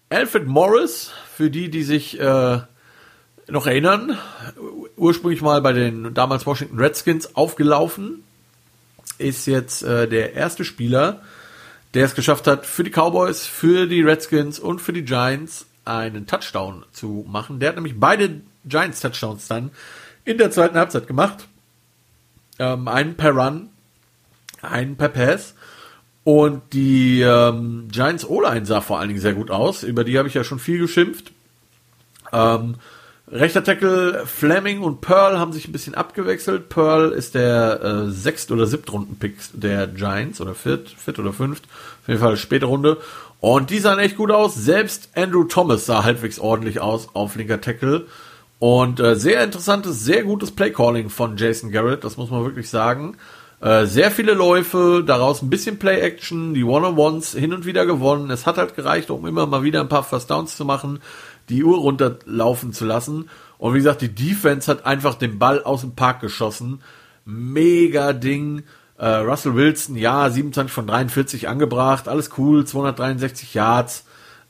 Alfred Morris, für die, die sich äh, noch erinnern, ursprünglich mal bei den damals Washington Redskins aufgelaufen, ist jetzt äh, der erste Spieler, der es geschafft hat, für die Cowboys, für die Redskins und für die Giants einen Touchdown zu machen. Der hat nämlich beide Giants Touchdowns dann in der zweiten Halbzeit gemacht. Ähm, einen per Run, einen per Pass. Und die ähm, Giants O-Line sah vor allen Dingen sehr gut aus. Über die habe ich ja schon viel geschimpft. Ähm, rechter Tackle Fleming und Pearl haben sich ein bisschen abgewechselt. Pearl ist der äh, sechst- oder siebtrunden-Pick der Giants oder viert, viert oder fünft. Auf jeden Fall späte Runde. Und die sahen echt gut aus. Selbst Andrew Thomas sah halbwegs ordentlich aus auf linker Tackle. Und äh, sehr interessantes, sehr gutes Playcalling von Jason Garrett, das muss man wirklich sagen. Äh, sehr viele Läufe, daraus ein bisschen Play-Action, die One-on-Ones hin und wieder gewonnen. Es hat halt gereicht, um immer mal wieder ein paar First Downs zu machen, die Uhr runterlaufen zu lassen. Und wie gesagt, die Defense hat einfach den Ball aus dem Park geschossen. Mega Ding. Äh, Russell Wilson, ja, 27 von 43 angebracht, alles cool, 263 Yards.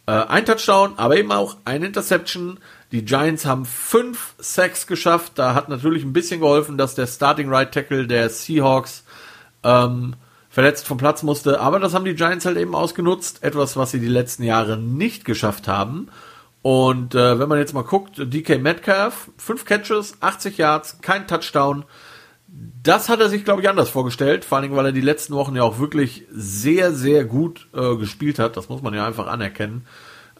Äh, ein Touchdown, aber eben auch ein Interception. Die Giants haben fünf Sacks geschafft. Da hat natürlich ein bisschen geholfen, dass der Starting Right Tackle der Seahawks ähm, verletzt vom Platz musste. Aber das haben die Giants halt eben ausgenutzt. Etwas, was sie die letzten Jahre nicht geschafft haben. Und äh, wenn man jetzt mal guckt, DK Metcalf, fünf Catches, 80 Yards, kein Touchdown. Das hat er sich, glaube ich, anders vorgestellt. Vor allen Dingen, weil er die letzten Wochen ja auch wirklich sehr, sehr gut äh, gespielt hat. Das muss man ja einfach anerkennen.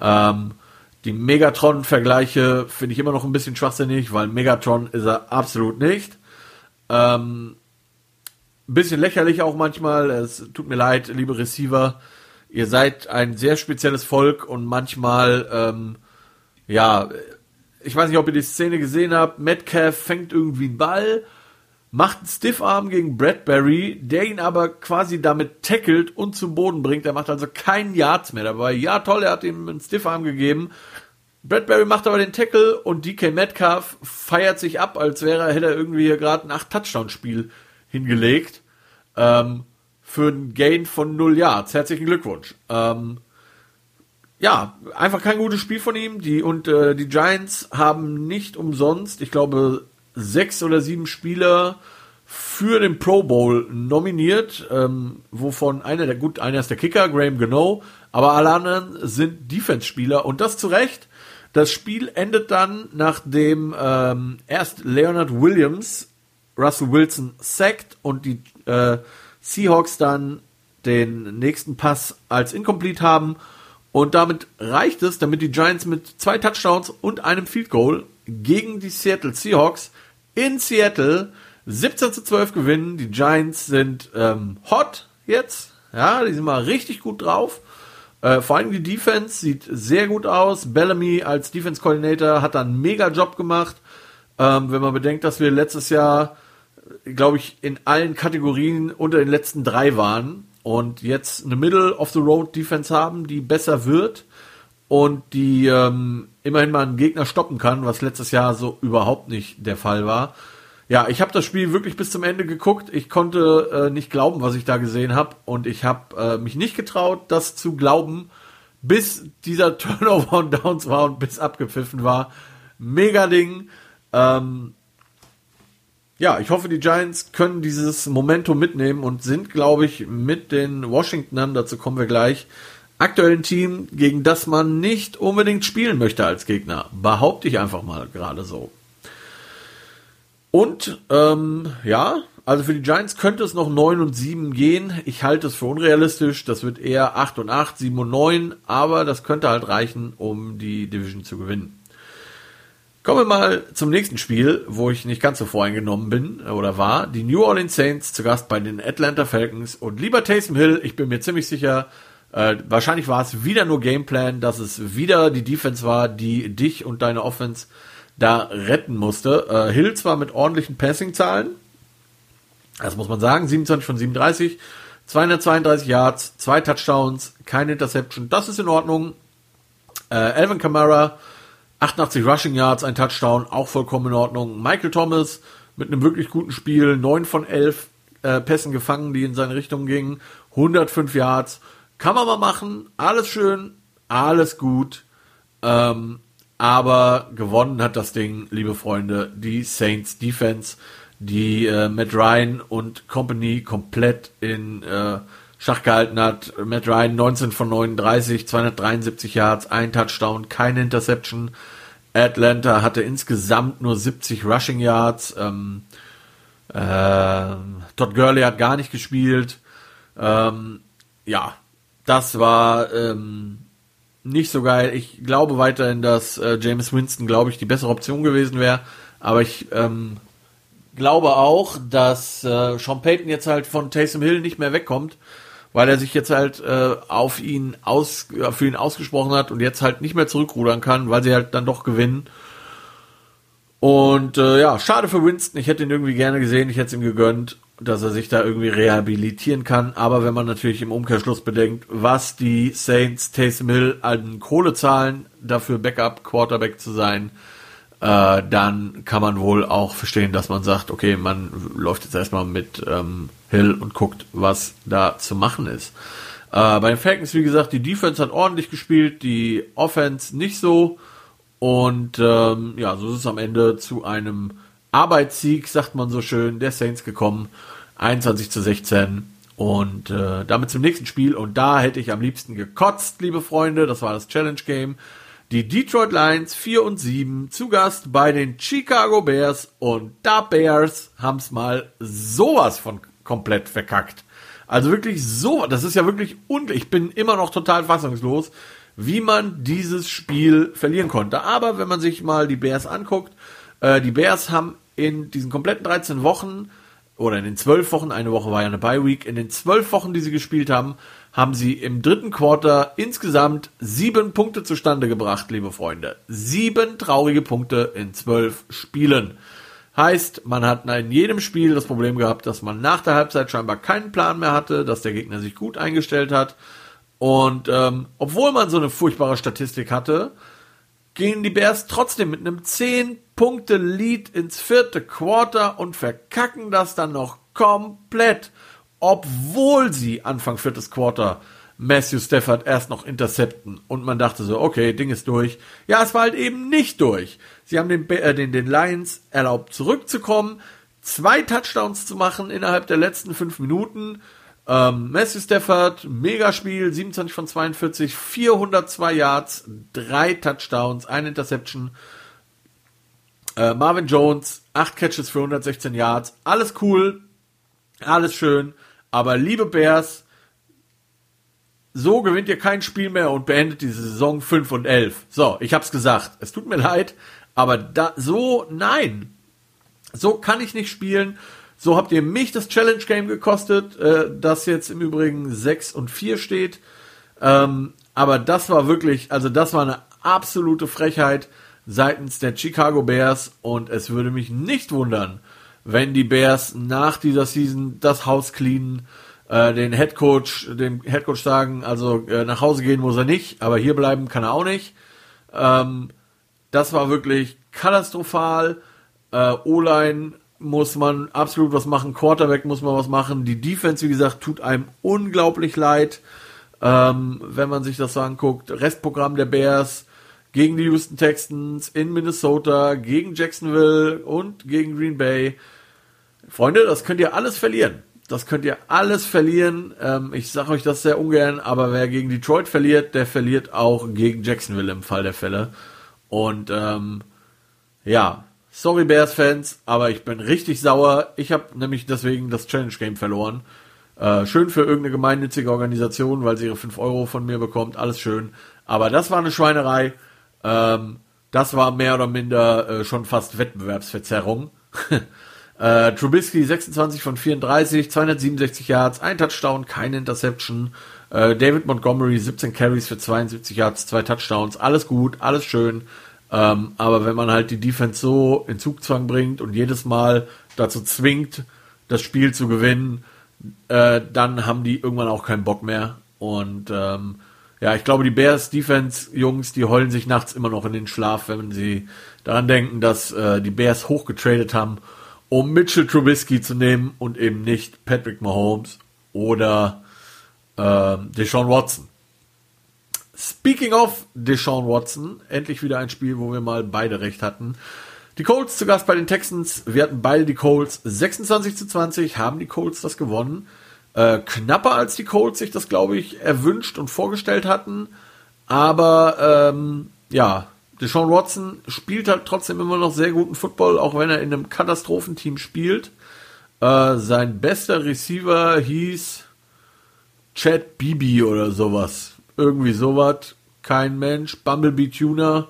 Ähm, die Megatron-Vergleiche finde ich immer noch ein bisschen schwachsinnig, weil Megatron ist er absolut nicht. Ähm, ein bisschen lächerlich auch manchmal. Es tut mir leid, liebe Receiver. Ihr seid ein sehr spezielles Volk und manchmal, ähm, ja, ich weiß nicht, ob ihr die Szene gesehen habt. Metcalf fängt irgendwie einen Ball macht einen Stiffarm gegen Bradbury, der ihn aber quasi damit tackelt und zum Boden bringt. Er macht also keinen Yards mehr dabei. Ja, toll, er hat ihm einen Stiffarm gegeben. Bradbury macht aber den Tackle und DK Metcalf feiert sich ab, als wäre hätte er irgendwie gerade ein 8-Touchdown-Spiel hingelegt. Ähm, für einen Gain von 0 Yards. Herzlichen Glückwunsch. Ähm, ja, einfach kein gutes Spiel von ihm. Die und äh, die Giants haben nicht umsonst, ich glaube, sechs oder sieben Spieler für den Pro Bowl nominiert, ähm, wovon einer der gut, einer ist der Kicker, Graham Gano, aber alle anderen sind Defense-Spieler und das zu Recht. Das Spiel endet dann, nachdem ähm, erst Leonard Williams Russell Wilson sackt und die äh, Seahawks dann den nächsten Pass als incomplete haben. Und damit reicht es, damit die Giants mit zwei Touchdowns und einem Field Goal gegen die Seattle Seahawks in Seattle 17 zu 12 gewinnen. Die Giants sind ähm, hot jetzt. Ja, die sind mal richtig gut drauf. Äh, vor allem die Defense sieht sehr gut aus. Bellamy als Defense Coordinator hat da einen mega Job gemacht. Ähm, wenn man bedenkt, dass wir letztes Jahr, glaube ich, in allen Kategorien unter den letzten drei waren und jetzt eine Middle of the Road Defense haben, die besser wird und die ähm, immerhin mal einen Gegner stoppen kann, was letztes Jahr so überhaupt nicht der Fall war. Ja, ich habe das Spiel wirklich bis zum Ende geguckt. Ich konnte äh, nicht glauben, was ich da gesehen habe und ich habe äh, mich nicht getraut, das zu glauben, bis dieser Turnover und Downs war und bis abgepfiffen war. Mega Ding. Ähm, ja, ich hoffe, die Giants können dieses Momentum mitnehmen und sind, glaube ich, mit den Washingtonern, dazu kommen wir gleich, aktuellen Team, gegen das man nicht unbedingt spielen möchte als Gegner. Behaupte ich einfach mal gerade so. Und ähm, ja, also für die Giants könnte es noch 9 und 7 gehen. Ich halte es für unrealistisch. Das wird eher 8 und 8, 7 und 9, aber das könnte halt reichen, um die Division zu gewinnen. Kommen wir mal zum nächsten Spiel, wo ich nicht ganz so voreingenommen bin oder war. Die New Orleans Saints zu Gast bei den Atlanta Falcons. Und lieber Taysom Hill, ich bin mir ziemlich sicher, äh, wahrscheinlich war es wieder nur Gameplan, dass es wieder die Defense war, die dich und deine Offense da retten musste. Äh, Hill zwar mit ordentlichen Passing-Zahlen, das muss man sagen, 27 von 37, 232 Yards, zwei Touchdowns, keine Interception, das ist in Ordnung. Äh, Alvin Kamara, 88 Rushing Yards, ein Touchdown, auch vollkommen in Ordnung. Michael Thomas mit einem wirklich guten Spiel, 9 von 11 äh, Pässen gefangen, die in seine Richtung gingen, 105 Yards. Kann man mal machen, alles schön, alles gut. Ähm, aber gewonnen hat das Ding, liebe Freunde, die Saints Defense, die äh, Matt Ryan und Company komplett in äh, Schach gehalten hat. Matt Ryan 19 von 39, 273 Yards, ein Touchdown, keine Interception. Atlanta hatte insgesamt nur 70 Rushing Yards. Ähm, äh, Todd Gurley hat gar nicht gespielt. Ähm, ja, das war ähm, nicht so geil. Ich glaube weiterhin, dass äh, James Winston, glaube ich, die bessere Option gewesen wäre. Aber ich ähm, glaube auch, dass äh, Sean Payton jetzt halt von Taysom Hill nicht mehr wegkommt, weil er sich jetzt halt äh, auf ihn aus, für ihn ausgesprochen hat und jetzt halt nicht mehr zurückrudern kann, weil sie halt dann doch gewinnen. Und äh, ja, schade für Winston. Ich hätte ihn irgendwie gerne gesehen, ich hätte es ihm gegönnt, dass er sich da irgendwie rehabilitieren kann. Aber wenn man natürlich im Umkehrschluss bedenkt, was die Saints Taysom Hill an Kohle zahlen, dafür Backup Quarterback zu sein, äh, dann kann man wohl auch verstehen, dass man sagt, okay, man läuft jetzt erstmal mit ähm, Hill und guckt, was da zu machen ist. Äh, bei den Falcons, wie gesagt, die Defense hat ordentlich gespielt, die Offense nicht so. Und ähm, ja, so ist es am Ende zu einem Arbeitssieg, sagt man so schön, der Saints gekommen. 21 zu 16. Und äh, damit zum nächsten Spiel. Und da hätte ich am liebsten gekotzt, liebe Freunde. Das war das Challenge Game. Die Detroit Lions 4 und 7 zu Gast bei den Chicago Bears. Und da Bears haben es mal sowas von komplett verkackt. Also wirklich so, das ist ja wirklich unglaublich. Ich bin immer noch total fassungslos wie man dieses Spiel verlieren konnte. Aber wenn man sich mal die Bears anguckt, äh, die Bears haben in diesen kompletten 13 Wochen oder in den 12 Wochen, eine Woche war ja eine Bye Week, in den 12 Wochen, die sie gespielt haben, haben sie im dritten Quarter insgesamt sieben Punkte zustande gebracht, liebe Freunde. Sieben traurige Punkte in zwölf Spielen. Heißt, man hat in jedem Spiel das Problem gehabt, dass man nach der Halbzeit scheinbar keinen Plan mehr hatte, dass der Gegner sich gut eingestellt hat und ähm, obwohl man so eine furchtbare Statistik hatte, gehen die Bears trotzdem mit einem 10-Punkte-Lead ins vierte Quarter und verkacken das dann noch komplett, obwohl sie Anfang viertes Quarter Matthew Stafford erst noch intercepten und man dachte so, okay, Ding ist durch. Ja, es war halt eben nicht durch. Sie haben den, äh, den, den Lions erlaubt zurückzukommen, zwei Touchdowns zu machen innerhalb der letzten fünf Minuten ähm, Matthew Stafford, Megaspiel, 27 von 42, 402 Yards, drei Touchdowns, ein Interception. Äh, Marvin Jones, 8 Catches für 116 Yards, alles cool, alles schön, aber liebe Bears, so gewinnt ihr kein Spiel mehr und beendet diese Saison 5 und 11. So, ich hab's gesagt. Es tut mir leid, aber da, so, nein. So kann ich nicht spielen. So habt ihr mich das Challenge Game gekostet, äh, das jetzt im Übrigen 6 und 4 steht. Ähm, aber das war wirklich, also das war eine absolute Frechheit seitens der Chicago Bears und es würde mich nicht wundern, wenn die Bears nach dieser Season das Haus cleanen, äh, den Head Coach, dem Head Coach sagen, also äh, nach Hause gehen muss er nicht, aber hier bleiben kann er auch nicht. Ähm, das war wirklich katastrophal. Äh, O-Line muss man absolut was machen. Quarterback muss man was machen. Die Defense, wie gesagt, tut einem unglaublich leid, ähm, wenn man sich das so anguckt. Restprogramm der Bears gegen die Houston Texans in Minnesota, gegen Jacksonville und gegen Green Bay. Freunde, das könnt ihr alles verlieren. Das könnt ihr alles verlieren. Ähm, ich sage euch das sehr ungern, aber wer gegen Detroit verliert, der verliert auch gegen Jacksonville im Fall der Fälle. Und ähm, ja, Sorry Bears-Fans, aber ich bin richtig sauer. Ich habe nämlich deswegen das Challenge Game verloren. Äh, schön für irgendeine gemeinnützige Organisation, weil sie ihre 5 Euro von mir bekommt. Alles schön. Aber das war eine Schweinerei. Ähm, das war mehr oder minder äh, schon fast Wettbewerbsverzerrung. äh, Trubisky 26 von 34, 267 Yards, ein Touchdown, keine Interception. Äh, David Montgomery 17 Carries für 72 Yards, zwei Touchdowns. Alles gut, alles schön. Ähm, aber wenn man halt die Defense so in Zugzwang bringt und jedes Mal dazu zwingt, das Spiel zu gewinnen, äh, dann haben die irgendwann auch keinen Bock mehr. Und ähm, ja, ich glaube, die Bears Defense Jungs, die heulen sich nachts immer noch in den Schlaf, wenn sie daran denken, dass äh, die Bears hochgetradet haben, um Mitchell Trubisky zu nehmen und eben nicht Patrick Mahomes oder äh, Deshaun Watson. Speaking of Deshaun Watson, endlich wieder ein Spiel, wo wir mal beide recht hatten. Die Colts zu Gast bei den Texans. Wir hatten beide die Colts 26 zu 20, haben die Colts das gewonnen. Äh, knapper als die Colts sich das, glaube ich, erwünscht und vorgestellt hatten. Aber ähm, ja, Deshaun Watson spielt halt trotzdem immer noch sehr guten Football, auch wenn er in einem Katastrophenteam spielt. Äh, sein bester Receiver hieß Chad Bibi oder sowas. Irgendwie sowas. Kein Mensch. Bumblebee Tuner.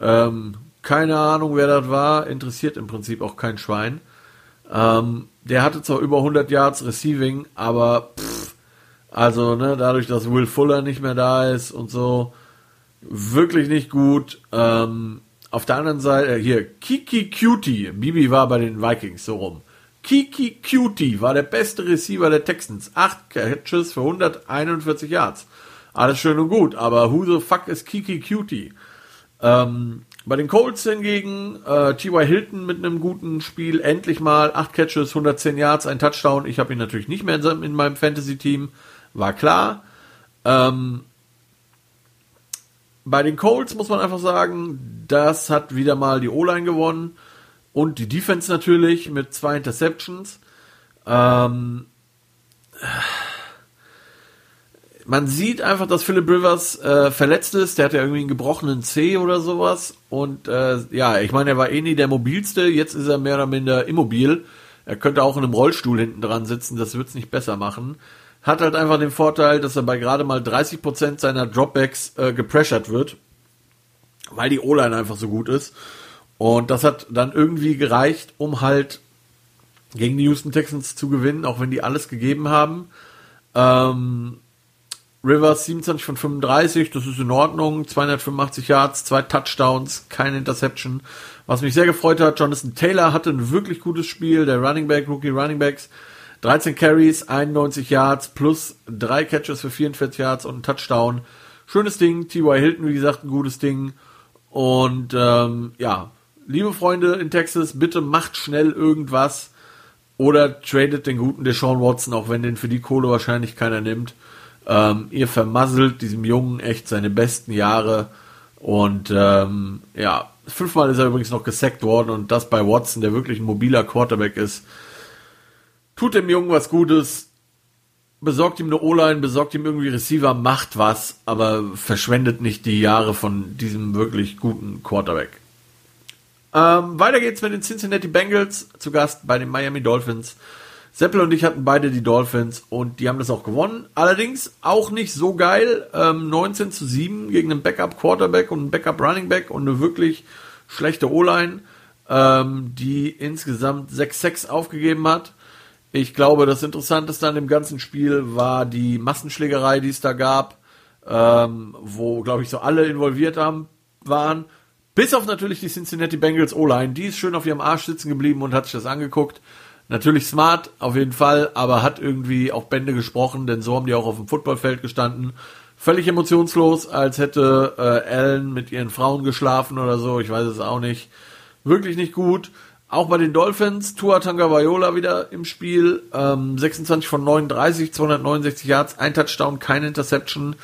Ähm, keine Ahnung, wer das war. Interessiert im Prinzip auch kein Schwein. Ähm, der hatte zwar über 100 Yards Receiving, aber pff, also ne, dadurch, dass Will Fuller nicht mehr da ist und so, wirklich nicht gut. Ähm, auf der anderen Seite, äh, hier, Kiki Cutie, Bibi war bei den Vikings, so rum. Kiki Cutie war der beste Receiver der Texans. Acht Catches für 141 Yards. Alles schön und gut, aber who the fuck ist Kiki Cutie? Ähm, bei den Colts hingegen, äh, T.Y. Hilton mit einem guten Spiel, endlich mal 8 Catches, 110 Yards, ein Touchdown. Ich habe ihn natürlich nicht mehr in, in meinem Fantasy-Team, war klar. Ähm, bei den Colts muss man einfach sagen, das hat wieder mal die O-Line gewonnen und die Defense natürlich mit zwei Interceptions. Ähm, man sieht einfach, dass Philip Rivers äh, verletzt ist. Der hat ja irgendwie einen gebrochenen C oder sowas. Und äh, ja, ich meine, er war eh nie der mobilste. Jetzt ist er mehr oder minder immobil. Er könnte auch in einem Rollstuhl hinten dran sitzen. Das wird es nicht besser machen. Hat halt einfach den Vorteil, dass er bei gerade mal 30% seiner Dropbacks äh, gepressured wird. Weil die O-Line einfach so gut ist. Und das hat dann irgendwie gereicht, um halt gegen die Houston Texans zu gewinnen, auch wenn die alles gegeben haben. Ähm, Rivers 27 von 35, das ist in Ordnung. 285 Yards, zwei Touchdowns, keine Interception. Was mich sehr gefreut hat, Jonathan Taylor hatte ein wirklich gutes Spiel, der Running Back, Rookie Running Backs. 13 Carries, 91 Yards plus drei Catches für 44 Yards und ein Touchdown. Schönes Ding. T.Y. Hilton, wie gesagt, ein gutes Ding. Und ähm, ja, liebe Freunde in Texas, bitte macht schnell irgendwas oder tradet den guten Deshaun Watson, auch wenn den für die Kohle wahrscheinlich keiner nimmt. Ähm, ihr vermasselt diesem Jungen echt seine besten Jahre. Und ähm, ja, fünfmal ist er übrigens noch gesackt worden und das bei Watson, der wirklich ein mobiler Quarterback ist. Tut dem Jungen was Gutes, besorgt ihm eine O-Line, besorgt ihm irgendwie Receiver, macht was, aber verschwendet nicht die Jahre von diesem wirklich guten Quarterback. Ähm, weiter geht's mit den Cincinnati Bengals zu Gast bei den Miami Dolphins. Seppel und ich hatten beide die Dolphins und die haben das auch gewonnen. Allerdings auch nicht so geil. Ähm, 19 zu 7 gegen einen Backup Quarterback und einen Backup Running Back und eine wirklich schlechte O-Line, ähm, die insgesamt 6-6 aufgegeben hat. Ich glaube, das Interessanteste an dem ganzen Spiel war die Massenschlägerei, die es da gab, ähm, wo, glaube ich, so alle involviert haben, waren. Bis auf natürlich die Cincinnati Bengals O-Line. Die ist schön auf ihrem Arsch sitzen geblieben und hat sich das angeguckt. Natürlich smart, auf jeden Fall, aber hat irgendwie auch Bände gesprochen, denn so haben die auch auf dem Footballfeld gestanden. Völlig emotionslos, als hätte äh, Allen mit ihren Frauen geschlafen oder so, ich weiß es auch nicht. Wirklich nicht gut. Auch bei den Dolphins, Tua Tagovailoa wieder im Spiel, ähm, 26 von 39, 269 Yards, ein Touchdown, keine Interception.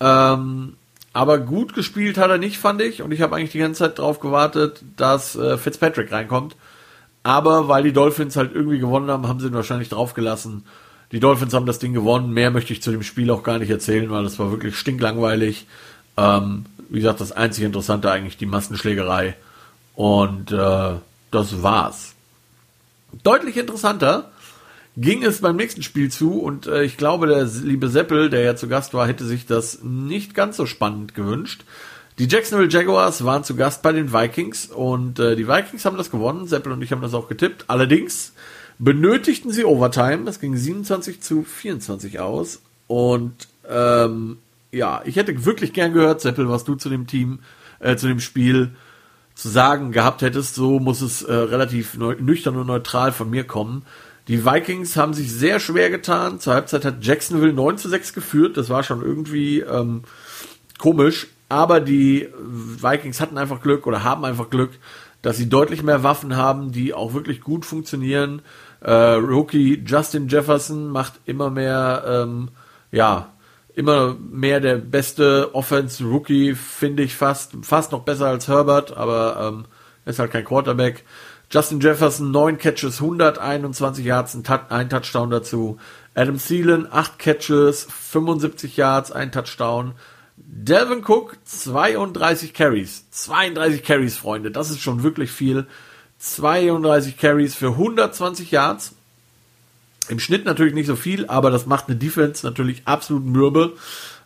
Ähm, aber gut gespielt hat er nicht, fand ich. Und ich habe eigentlich die ganze Zeit darauf gewartet, dass äh, Fitzpatrick reinkommt. Aber weil die Dolphins halt irgendwie gewonnen haben, haben sie ihn wahrscheinlich draufgelassen. Die Dolphins haben das Ding gewonnen. Mehr möchte ich zu dem Spiel auch gar nicht erzählen, weil das war wirklich stinklangweilig. Ähm, wie gesagt, das einzige Interessante eigentlich die Massenschlägerei. Und äh, das war's. Deutlich interessanter ging es beim nächsten Spiel zu und äh, ich glaube, der liebe Seppel, der ja zu Gast war, hätte sich das nicht ganz so spannend gewünscht. Die Jacksonville Jaguars waren zu Gast bei den Vikings und äh, die Vikings haben das gewonnen. Seppel und ich haben das auch getippt. Allerdings benötigten sie Overtime. Das ging 27 zu 24 aus. Und ähm, ja, ich hätte wirklich gern gehört, Seppel, was du zu dem Team, äh, zu dem Spiel zu sagen gehabt hättest. So muss es äh, relativ nüchtern und neutral von mir kommen. Die Vikings haben sich sehr schwer getan. Zur Halbzeit hat Jacksonville 9 zu 6 geführt. Das war schon irgendwie ähm, komisch. Aber die Vikings hatten einfach Glück oder haben einfach Glück, dass sie deutlich mehr Waffen haben, die auch wirklich gut funktionieren. Äh, Rookie Justin Jefferson macht immer mehr, ähm, ja, immer mehr der beste Offense-Rookie, finde ich fast, fast noch besser als Herbert, aber ähm, ist halt kein Quarterback. Justin Jefferson, 9 Catches, 121 Yards, ein Touchdown dazu. Adam Thielen, 8 Catches, 75 Yards, ein Touchdown. Delvin Cook, 32 Carries. 32 Carries, Freunde. Das ist schon wirklich viel. 32 Carries für 120 Yards. Im Schnitt natürlich nicht so viel, aber das macht eine Defense natürlich absolut mürbe.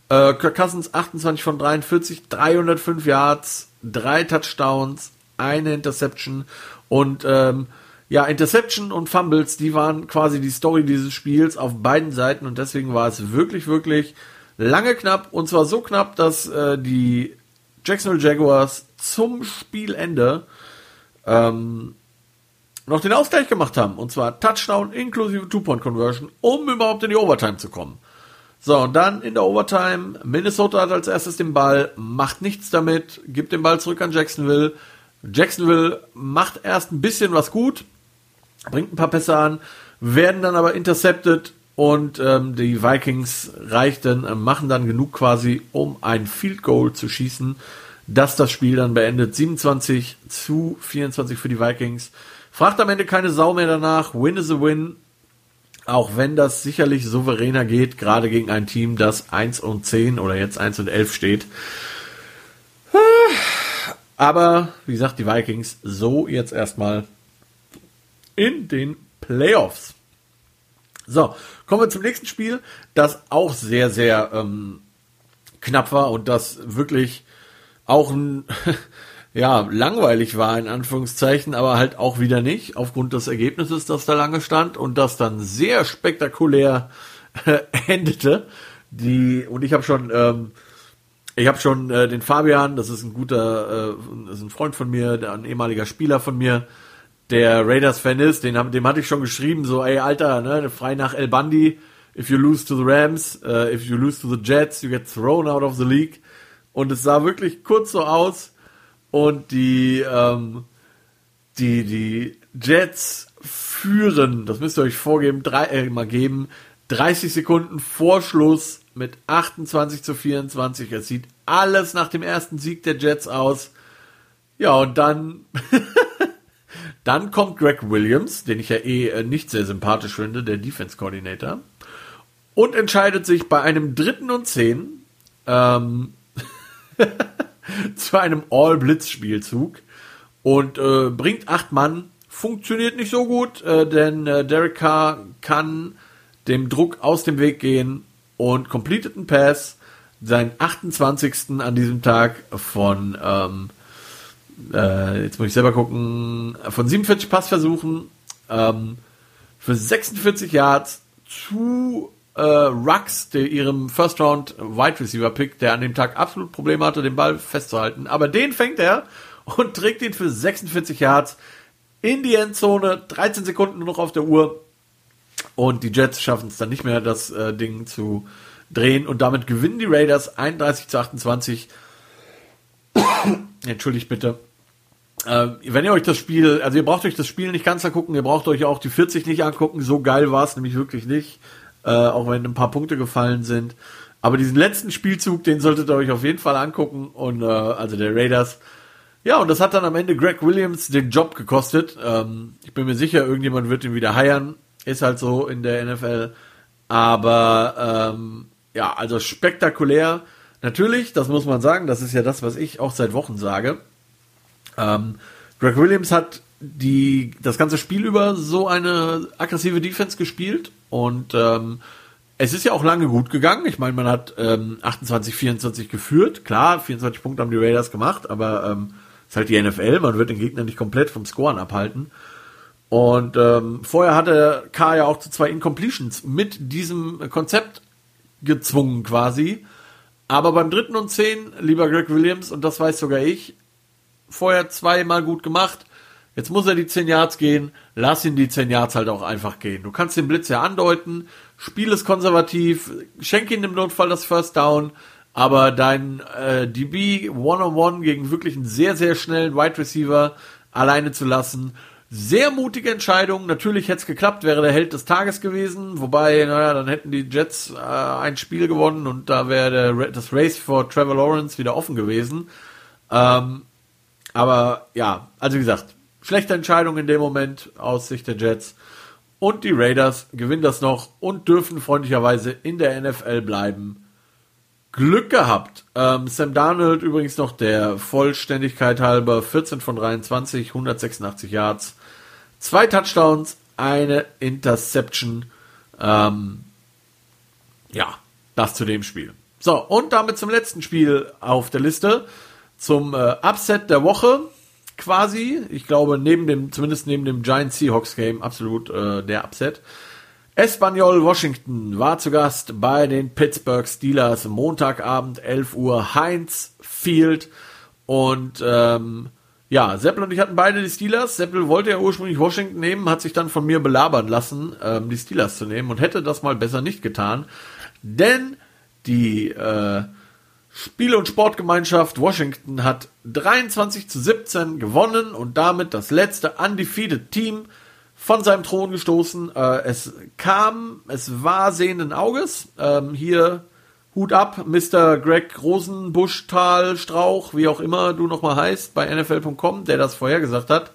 Äh, Kirk Cousins 28 von 43, 305 Yards, drei Touchdowns, eine Interception und ähm, ja, Interception und Fumbles, die waren quasi die Story dieses Spiels auf beiden Seiten und deswegen war es wirklich, wirklich lange knapp und zwar so knapp, dass äh, die Jacksonville Jaguars zum Spielende ähm, noch den Ausgleich gemacht haben und zwar Touchdown inklusive Two-Point-Conversion, um überhaupt in die Overtime zu kommen. So, und dann in der Overtime, Minnesota hat als erstes den Ball, macht nichts damit, gibt den Ball zurück an Jacksonville. Jacksonville macht erst ein bisschen was gut, bringt ein paar Pässe an, werden dann aber intercepted und ähm, die Vikings reichten, äh, machen dann genug quasi, um ein Field Goal zu schießen, das das Spiel dann beendet. 27 zu 24 für die Vikings. Fragt am Ende keine Sau mehr danach. Win is a win. Auch wenn das sicherlich souveräner geht, gerade gegen ein Team, das 1 und 10 oder jetzt 1 und 11 steht. Aber, wie gesagt, die Vikings so jetzt erstmal in den Playoffs. So, kommen wir zum nächsten Spiel, das auch sehr, sehr ähm, knapp war und das wirklich auch ein ja, langweilig war, in Anführungszeichen, aber halt auch wieder nicht, aufgrund des Ergebnisses, das da lange stand und das dann sehr spektakulär äh, endete. Die, und ich habe schon, ähm, ich habe schon äh, den Fabian, das ist ein guter, äh, ist ein Freund von mir, ein ehemaliger Spieler von mir, der Raiders-Fan ist, den, dem hatte ich schon geschrieben, so, ey, Alter, ne, frei nach El Bundy, if you lose to the Rams, uh, if you lose to the Jets, you get thrown out of the league. Und es sah wirklich kurz so aus, und die, ähm, die, die Jets führen, das müsst ihr euch vorgeben, drei, äh, mal geben, 30 Sekunden Vorschluss mit 28 zu 24. Es sieht alles nach dem ersten Sieg der Jets aus. Ja, und dann, dann kommt Greg Williams, den ich ja eh äh, nicht sehr sympathisch finde, der Defense Coordinator, und entscheidet sich bei einem dritten und zehn, ähm, zu einem All-Blitz-Spielzug und äh, bringt acht Mann. Funktioniert nicht so gut, äh, denn äh, Derek Carr kann dem Druck aus dem Weg gehen und completed einen Pass, seinen 28. an diesem Tag von, ähm, äh, jetzt muss ich selber gucken, von 47 Passversuchen ähm, für 46 Yards zu äh, Rux, der ihrem First Round Wide Receiver Pick, der an dem Tag absolut Probleme hatte, den Ball festzuhalten. Aber den fängt er und trägt ihn für 46 Yards in die Endzone. 13 Sekunden noch auf der Uhr. Und die Jets schaffen es dann nicht mehr, das äh, Ding zu drehen. Und damit gewinnen die Raiders 31 zu 28. Entschuldigt bitte. Äh, wenn ihr euch das Spiel, also ihr braucht euch das Spiel nicht ganz angucken, ihr braucht euch auch die 40 nicht angucken, so geil war es nämlich wirklich nicht äh, auch wenn ein paar Punkte gefallen sind. Aber diesen letzten Spielzug, den solltet ihr euch auf jeden Fall angucken. Und äh, also der Raiders. Ja, und das hat dann am Ende Greg Williams den Job gekostet. Ähm, ich bin mir sicher, irgendjemand wird ihn wieder heiern. Ist halt so in der NFL. Aber ähm, ja, also spektakulär. Natürlich, das muss man sagen, das ist ja das, was ich auch seit Wochen sage. Ähm, Greg Williams hat die das ganze Spiel über so eine aggressive Defense gespielt und ähm, es ist ja auch lange gut gegangen. Ich meine, man hat ähm, 28, 24 geführt. Klar, 24 Punkte haben die Raiders gemacht, aber ähm, ist halt die NFL. Man wird den Gegner nicht komplett vom Scoren abhalten. Und ähm, vorher hatte K ja auch zu zwei Incompletions mit diesem Konzept gezwungen quasi. Aber beim dritten und zehn, lieber Greg Williams, und das weiß sogar ich, vorher zweimal gut gemacht. Jetzt muss er die 10 Yards gehen, lass ihn die 10 Yards halt auch einfach gehen. Du kannst den Blitz ja andeuten, spiel es konservativ, schenk ihm im Notfall das First Down, aber dein äh, DB One-on-One gegen wirklich einen sehr, sehr schnellen Wide Receiver alleine zu lassen, sehr mutige Entscheidung. Natürlich hätte es geklappt, wäre der Held des Tages gewesen. Wobei, naja, dann hätten die Jets äh, ein Spiel gewonnen und da wäre das Race for Trevor Lawrence wieder offen gewesen. Ähm, aber ja, also wie gesagt, Schlechte Entscheidung in dem Moment aus Sicht der Jets. Und die Raiders gewinnen das noch und dürfen freundlicherweise in der NFL bleiben. Glück gehabt. Ähm, Sam Darnold übrigens noch der Vollständigkeit halber 14 von 23, 186 Yards, zwei Touchdowns, eine Interception. Ähm, ja, das zu dem Spiel. So, und damit zum letzten Spiel auf der Liste. Zum äh, Upset der Woche quasi. Ich glaube, neben dem, zumindest neben dem Giant Seahawks Game, absolut äh, der Upset. Espanol Washington war zu Gast bei den Pittsburgh Steelers Montagabend 11 Uhr Heinz Field und ähm, ja, Seppel und ich hatten beide die Steelers. Seppel wollte ja ursprünglich Washington nehmen, hat sich dann von mir belabern lassen, ähm, die Steelers zu nehmen und hätte das mal besser nicht getan, denn die äh, Spiele- und Sportgemeinschaft Washington hat 23 zu 17 gewonnen und damit das letzte undefeated Team von seinem Thron gestoßen. Äh, es kam, es war sehenden Auges. Ähm, hier Hut ab, Mr. Greg Rosenbuschtal Strauch, wie auch immer du nochmal heißt, bei NFL.com, der das vorhergesagt hat.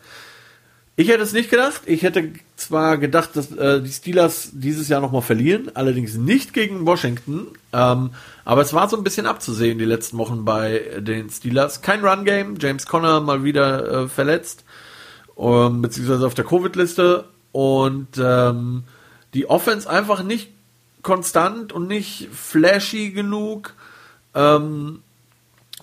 Ich hätte es nicht gedacht. Ich hätte zwar gedacht, dass äh, die Steelers dieses Jahr nochmal verlieren, allerdings nicht gegen Washington. Ähm, aber es war so ein bisschen abzusehen die letzten Wochen bei den Steelers. Kein Run-Game, James Conner mal wieder äh, verletzt, ähm, beziehungsweise auf der Covid-Liste. Und ähm, die Offense einfach nicht konstant und nicht flashy genug. Ähm,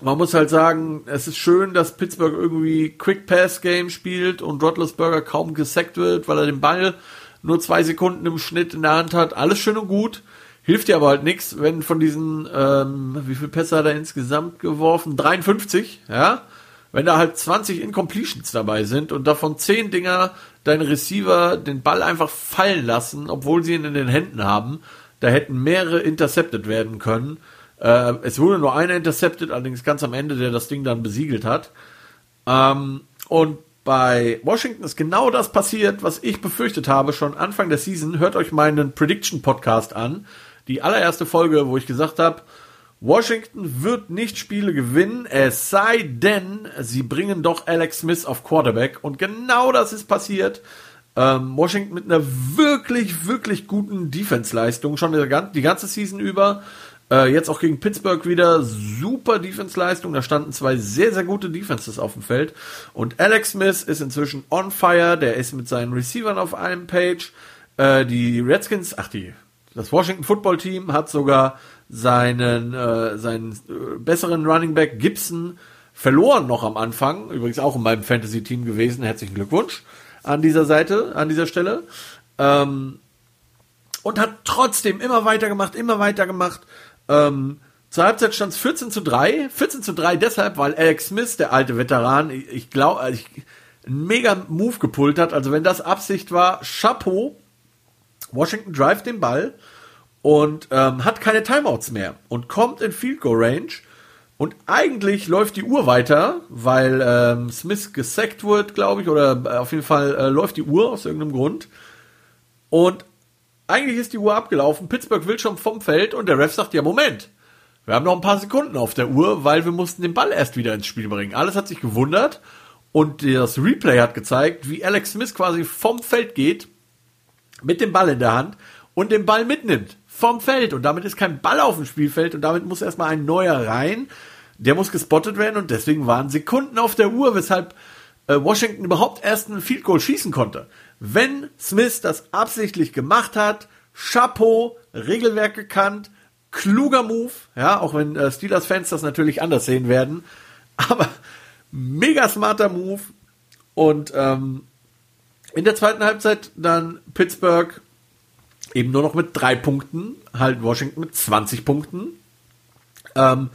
man muss halt sagen, es ist schön, dass Pittsburgh irgendwie Quick Pass Game spielt und Roethlisberger kaum gesackt wird, weil er den Ball nur zwei Sekunden im Schnitt in der Hand hat. Alles schön und gut. Hilft dir aber halt nichts, wenn von diesen, ähm, wie viel Pässe hat er insgesamt geworfen? 53, ja? Wenn da halt 20 Incompletions dabei sind und davon 10 Dinger deine Receiver den Ball einfach fallen lassen, obwohl sie ihn in den Händen haben, da hätten mehrere intercepted werden können. Äh, es wurde nur einer intercepted, allerdings ganz am Ende, der das Ding dann besiegelt hat. Ähm, und bei Washington ist genau das passiert, was ich befürchtet habe, schon Anfang der Season. Hört euch meinen Prediction Podcast an. Die allererste Folge, wo ich gesagt habe, Washington wird nicht Spiele gewinnen, es sei denn, sie bringen doch Alex Smith auf Quarterback. Und genau das ist passiert. Ähm, Washington mit einer wirklich, wirklich guten Defense-Leistung, schon die ganze Season über. Äh, jetzt auch gegen Pittsburgh wieder super Defense-Leistung. Da standen zwei sehr, sehr gute Defenses auf dem Feld. Und Alex Smith ist inzwischen on fire. Der ist mit seinen Receivern auf einem Page. Äh, die Redskins, ach die, das Washington Football Team hat sogar seinen, äh, seinen äh, besseren Running Back Gibson verloren noch am Anfang. Übrigens auch in meinem Fantasy-Team gewesen. Herzlichen Glückwunsch an dieser Seite, an dieser Stelle. Ähm, und hat trotzdem immer weitergemacht, immer weitergemacht. Ähm, zur Halbzeit stand es 14 zu 3. 14 zu 3 deshalb, weil Alex Smith, der alte Veteran, ich, glaube, ich, einen mega Move gepult hat. Also wenn das Absicht war, Chapeau. Washington drive den Ball und ähm, hat keine Timeouts mehr und kommt in Field Goal Range. Und eigentlich läuft die Uhr weiter, weil ähm, Smith gesackt wird, glaube ich, oder äh, auf jeden Fall äh, läuft die Uhr aus irgendeinem Grund. Und eigentlich ist die Uhr abgelaufen, Pittsburgh will schon vom Feld und der Ref sagt, ja Moment, wir haben noch ein paar Sekunden auf der Uhr, weil wir mussten den Ball erst wieder ins Spiel bringen. Alles hat sich gewundert und das Replay hat gezeigt, wie Alex Smith quasi vom Feld geht, mit dem Ball in der Hand und den Ball mitnimmt vom Feld und damit ist kein Ball auf dem Spielfeld und damit muss erstmal ein neuer rein. Der muss gespottet werden und deswegen waren Sekunden auf der Uhr, weshalb äh, Washington überhaupt erst einen Field Goal schießen konnte. Wenn Smith das absichtlich gemacht hat, Chapeau, Regelwerk gekannt, kluger Move, ja, auch wenn äh, Steelers-Fans das natürlich anders sehen werden, aber mega smarter Move und ähm, in der zweiten Halbzeit dann Pittsburgh eben nur noch mit drei Punkten, halt Washington mit 20 Punkten. Ähm,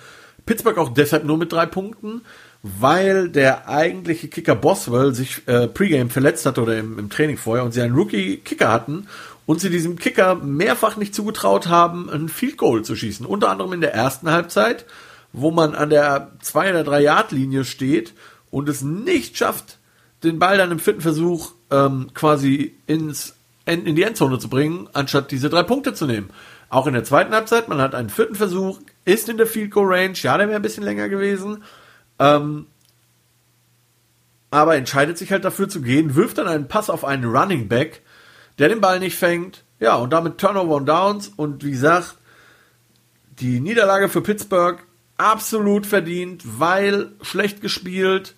Pittsburgh auch deshalb nur mit drei Punkten, weil der eigentliche Kicker Boswell sich äh, Pregame verletzt hat oder im, im Training vorher und sie einen Rookie-Kicker hatten und sie diesem Kicker mehrfach nicht zugetraut haben, ein Field Goal zu schießen. Unter anderem in der ersten Halbzeit, wo man an der 2 oder 3 Yard Linie steht und es nicht schafft, den Ball dann im vierten Versuch ähm, quasi ins in die Endzone zu bringen, anstatt diese drei Punkte zu nehmen. Auch in der zweiten Halbzeit, man hat einen vierten Versuch, ist in der Field Goal Range, ja, der wäre ein bisschen länger gewesen. Ähm, aber entscheidet sich halt dafür zu gehen, wirft dann einen Pass auf einen Running Back, der den Ball nicht fängt. Ja, und damit Turnover und Downs. Und wie gesagt, die Niederlage für Pittsburgh absolut verdient, weil schlecht gespielt.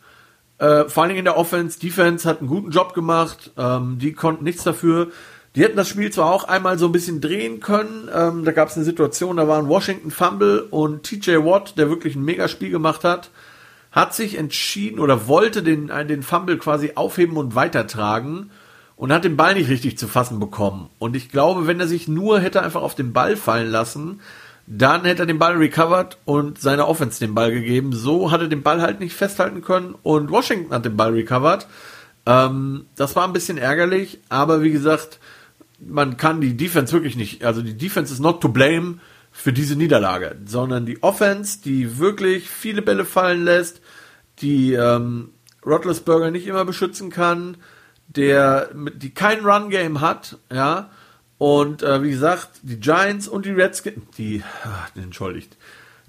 Äh, vor allen Dingen in der Offense. Defense hat einen guten Job gemacht. Ähm, die konnten nichts dafür. Die hätten das Spiel zwar auch einmal so ein bisschen drehen können. Ähm, da gab es eine Situation, da war ein Washington Fumble und TJ Watt, der wirklich ein Megaspiel gemacht hat, hat sich entschieden oder wollte den, den Fumble quasi aufheben und weitertragen und hat den Ball nicht richtig zu fassen bekommen. Und ich glaube, wenn er sich nur hätte einfach auf den Ball fallen lassen, dann hätte er den Ball recovered und seiner Offense den Ball gegeben. So hat er den Ball halt nicht festhalten können und Washington hat den Ball recovered. Ähm, das war ein bisschen ärgerlich, aber wie gesagt, man kann die Defense wirklich nicht, also die Defense ist not to blame für diese Niederlage, sondern die Offense, die wirklich viele Bälle fallen lässt, die ähm, Roethlisberger nicht immer beschützen kann, der die kein Run Game hat, ja, und äh, wie gesagt, die Giants und die Redskins, die, ach, entschuldigt,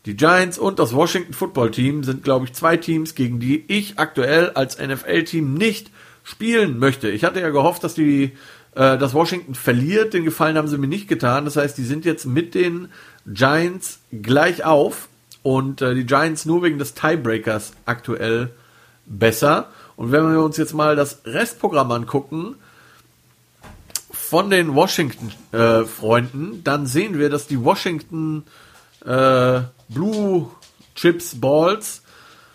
die Giants und das Washington Football Team sind, glaube ich, zwei Teams, gegen die ich aktuell als NFL-Team nicht spielen möchte. Ich hatte ja gehofft, dass die äh, dass Washington verliert. Den Gefallen haben sie mir nicht getan. Das heißt, die sind jetzt mit den Giants gleich auf und äh, die Giants nur wegen des Tiebreakers aktuell besser. Und wenn wir uns jetzt mal das Restprogramm angucken von den Washington-Freunden, äh, dann sehen wir, dass die Washington äh, Blue Chips Balls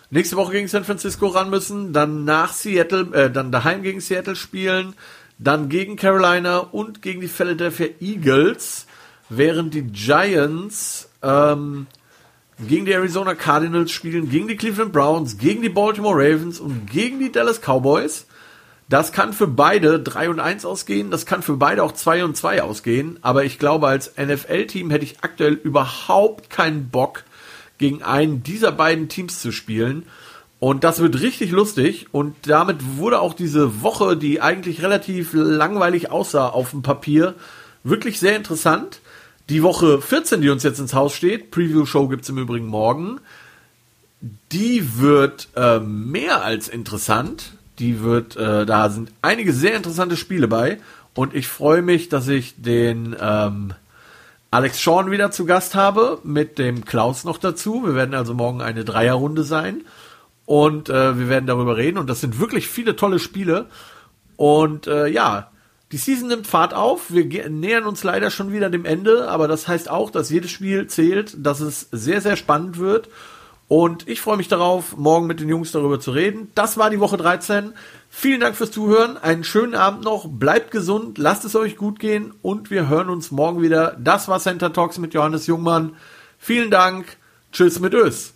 nächste Woche gegen San Francisco ran müssen, dann nach Seattle, äh, dann daheim gegen Seattle spielen, dann gegen Carolina und gegen die Philadelphia Eagles, während die Giants ähm, gegen die Arizona Cardinals spielen, gegen die Cleveland Browns, gegen die Baltimore Ravens und gegen die Dallas Cowboys. Das kann für beide 3 und 1 ausgehen, das kann für beide auch 2 und 2 ausgehen, aber ich glaube, als NFL-Team hätte ich aktuell überhaupt keinen Bock, gegen einen dieser beiden Teams zu spielen. Und das wird richtig lustig. Und damit wurde auch diese Woche, die eigentlich relativ langweilig aussah auf dem Papier, wirklich sehr interessant. Die Woche 14, die uns jetzt ins Haus steht, Preview-Show gibt es im Übrigen morgen, die wird äh, mehr als interessant. Die wird, äh, da sind einige sehr interessante Spiele bei. Und ich freue mich, dass ich den ähm, Alex Sean wieder zu Gast habe, mit dem Klaus noch dazu. Wir werden also morgen eine Dreierrunde sein. Und äh, wir werden darüber reden. Und das sind wirklich viele tolle Spiele. Und äh, ja, die Season nimmt Fahrt auf. Wir nähern uns leider schon wieder dem Ende. Aber das heißt auch, dass jedes Spiel zählt, dass es sehr, sehr spannend wird. Und ich freue mich darauf, morgen mit den Jungs darüber zu reden. Das war die Woche 13. Vielen Dank fürs Zuhören. Einen schönen Abend noch. Bleibt gesund. Lasst es euch gut gehen. Und wir hören uns morgen wieder. Das war Center Talks mit Johannes Jungmann. Vielen Dank. Tschüss mit Ös.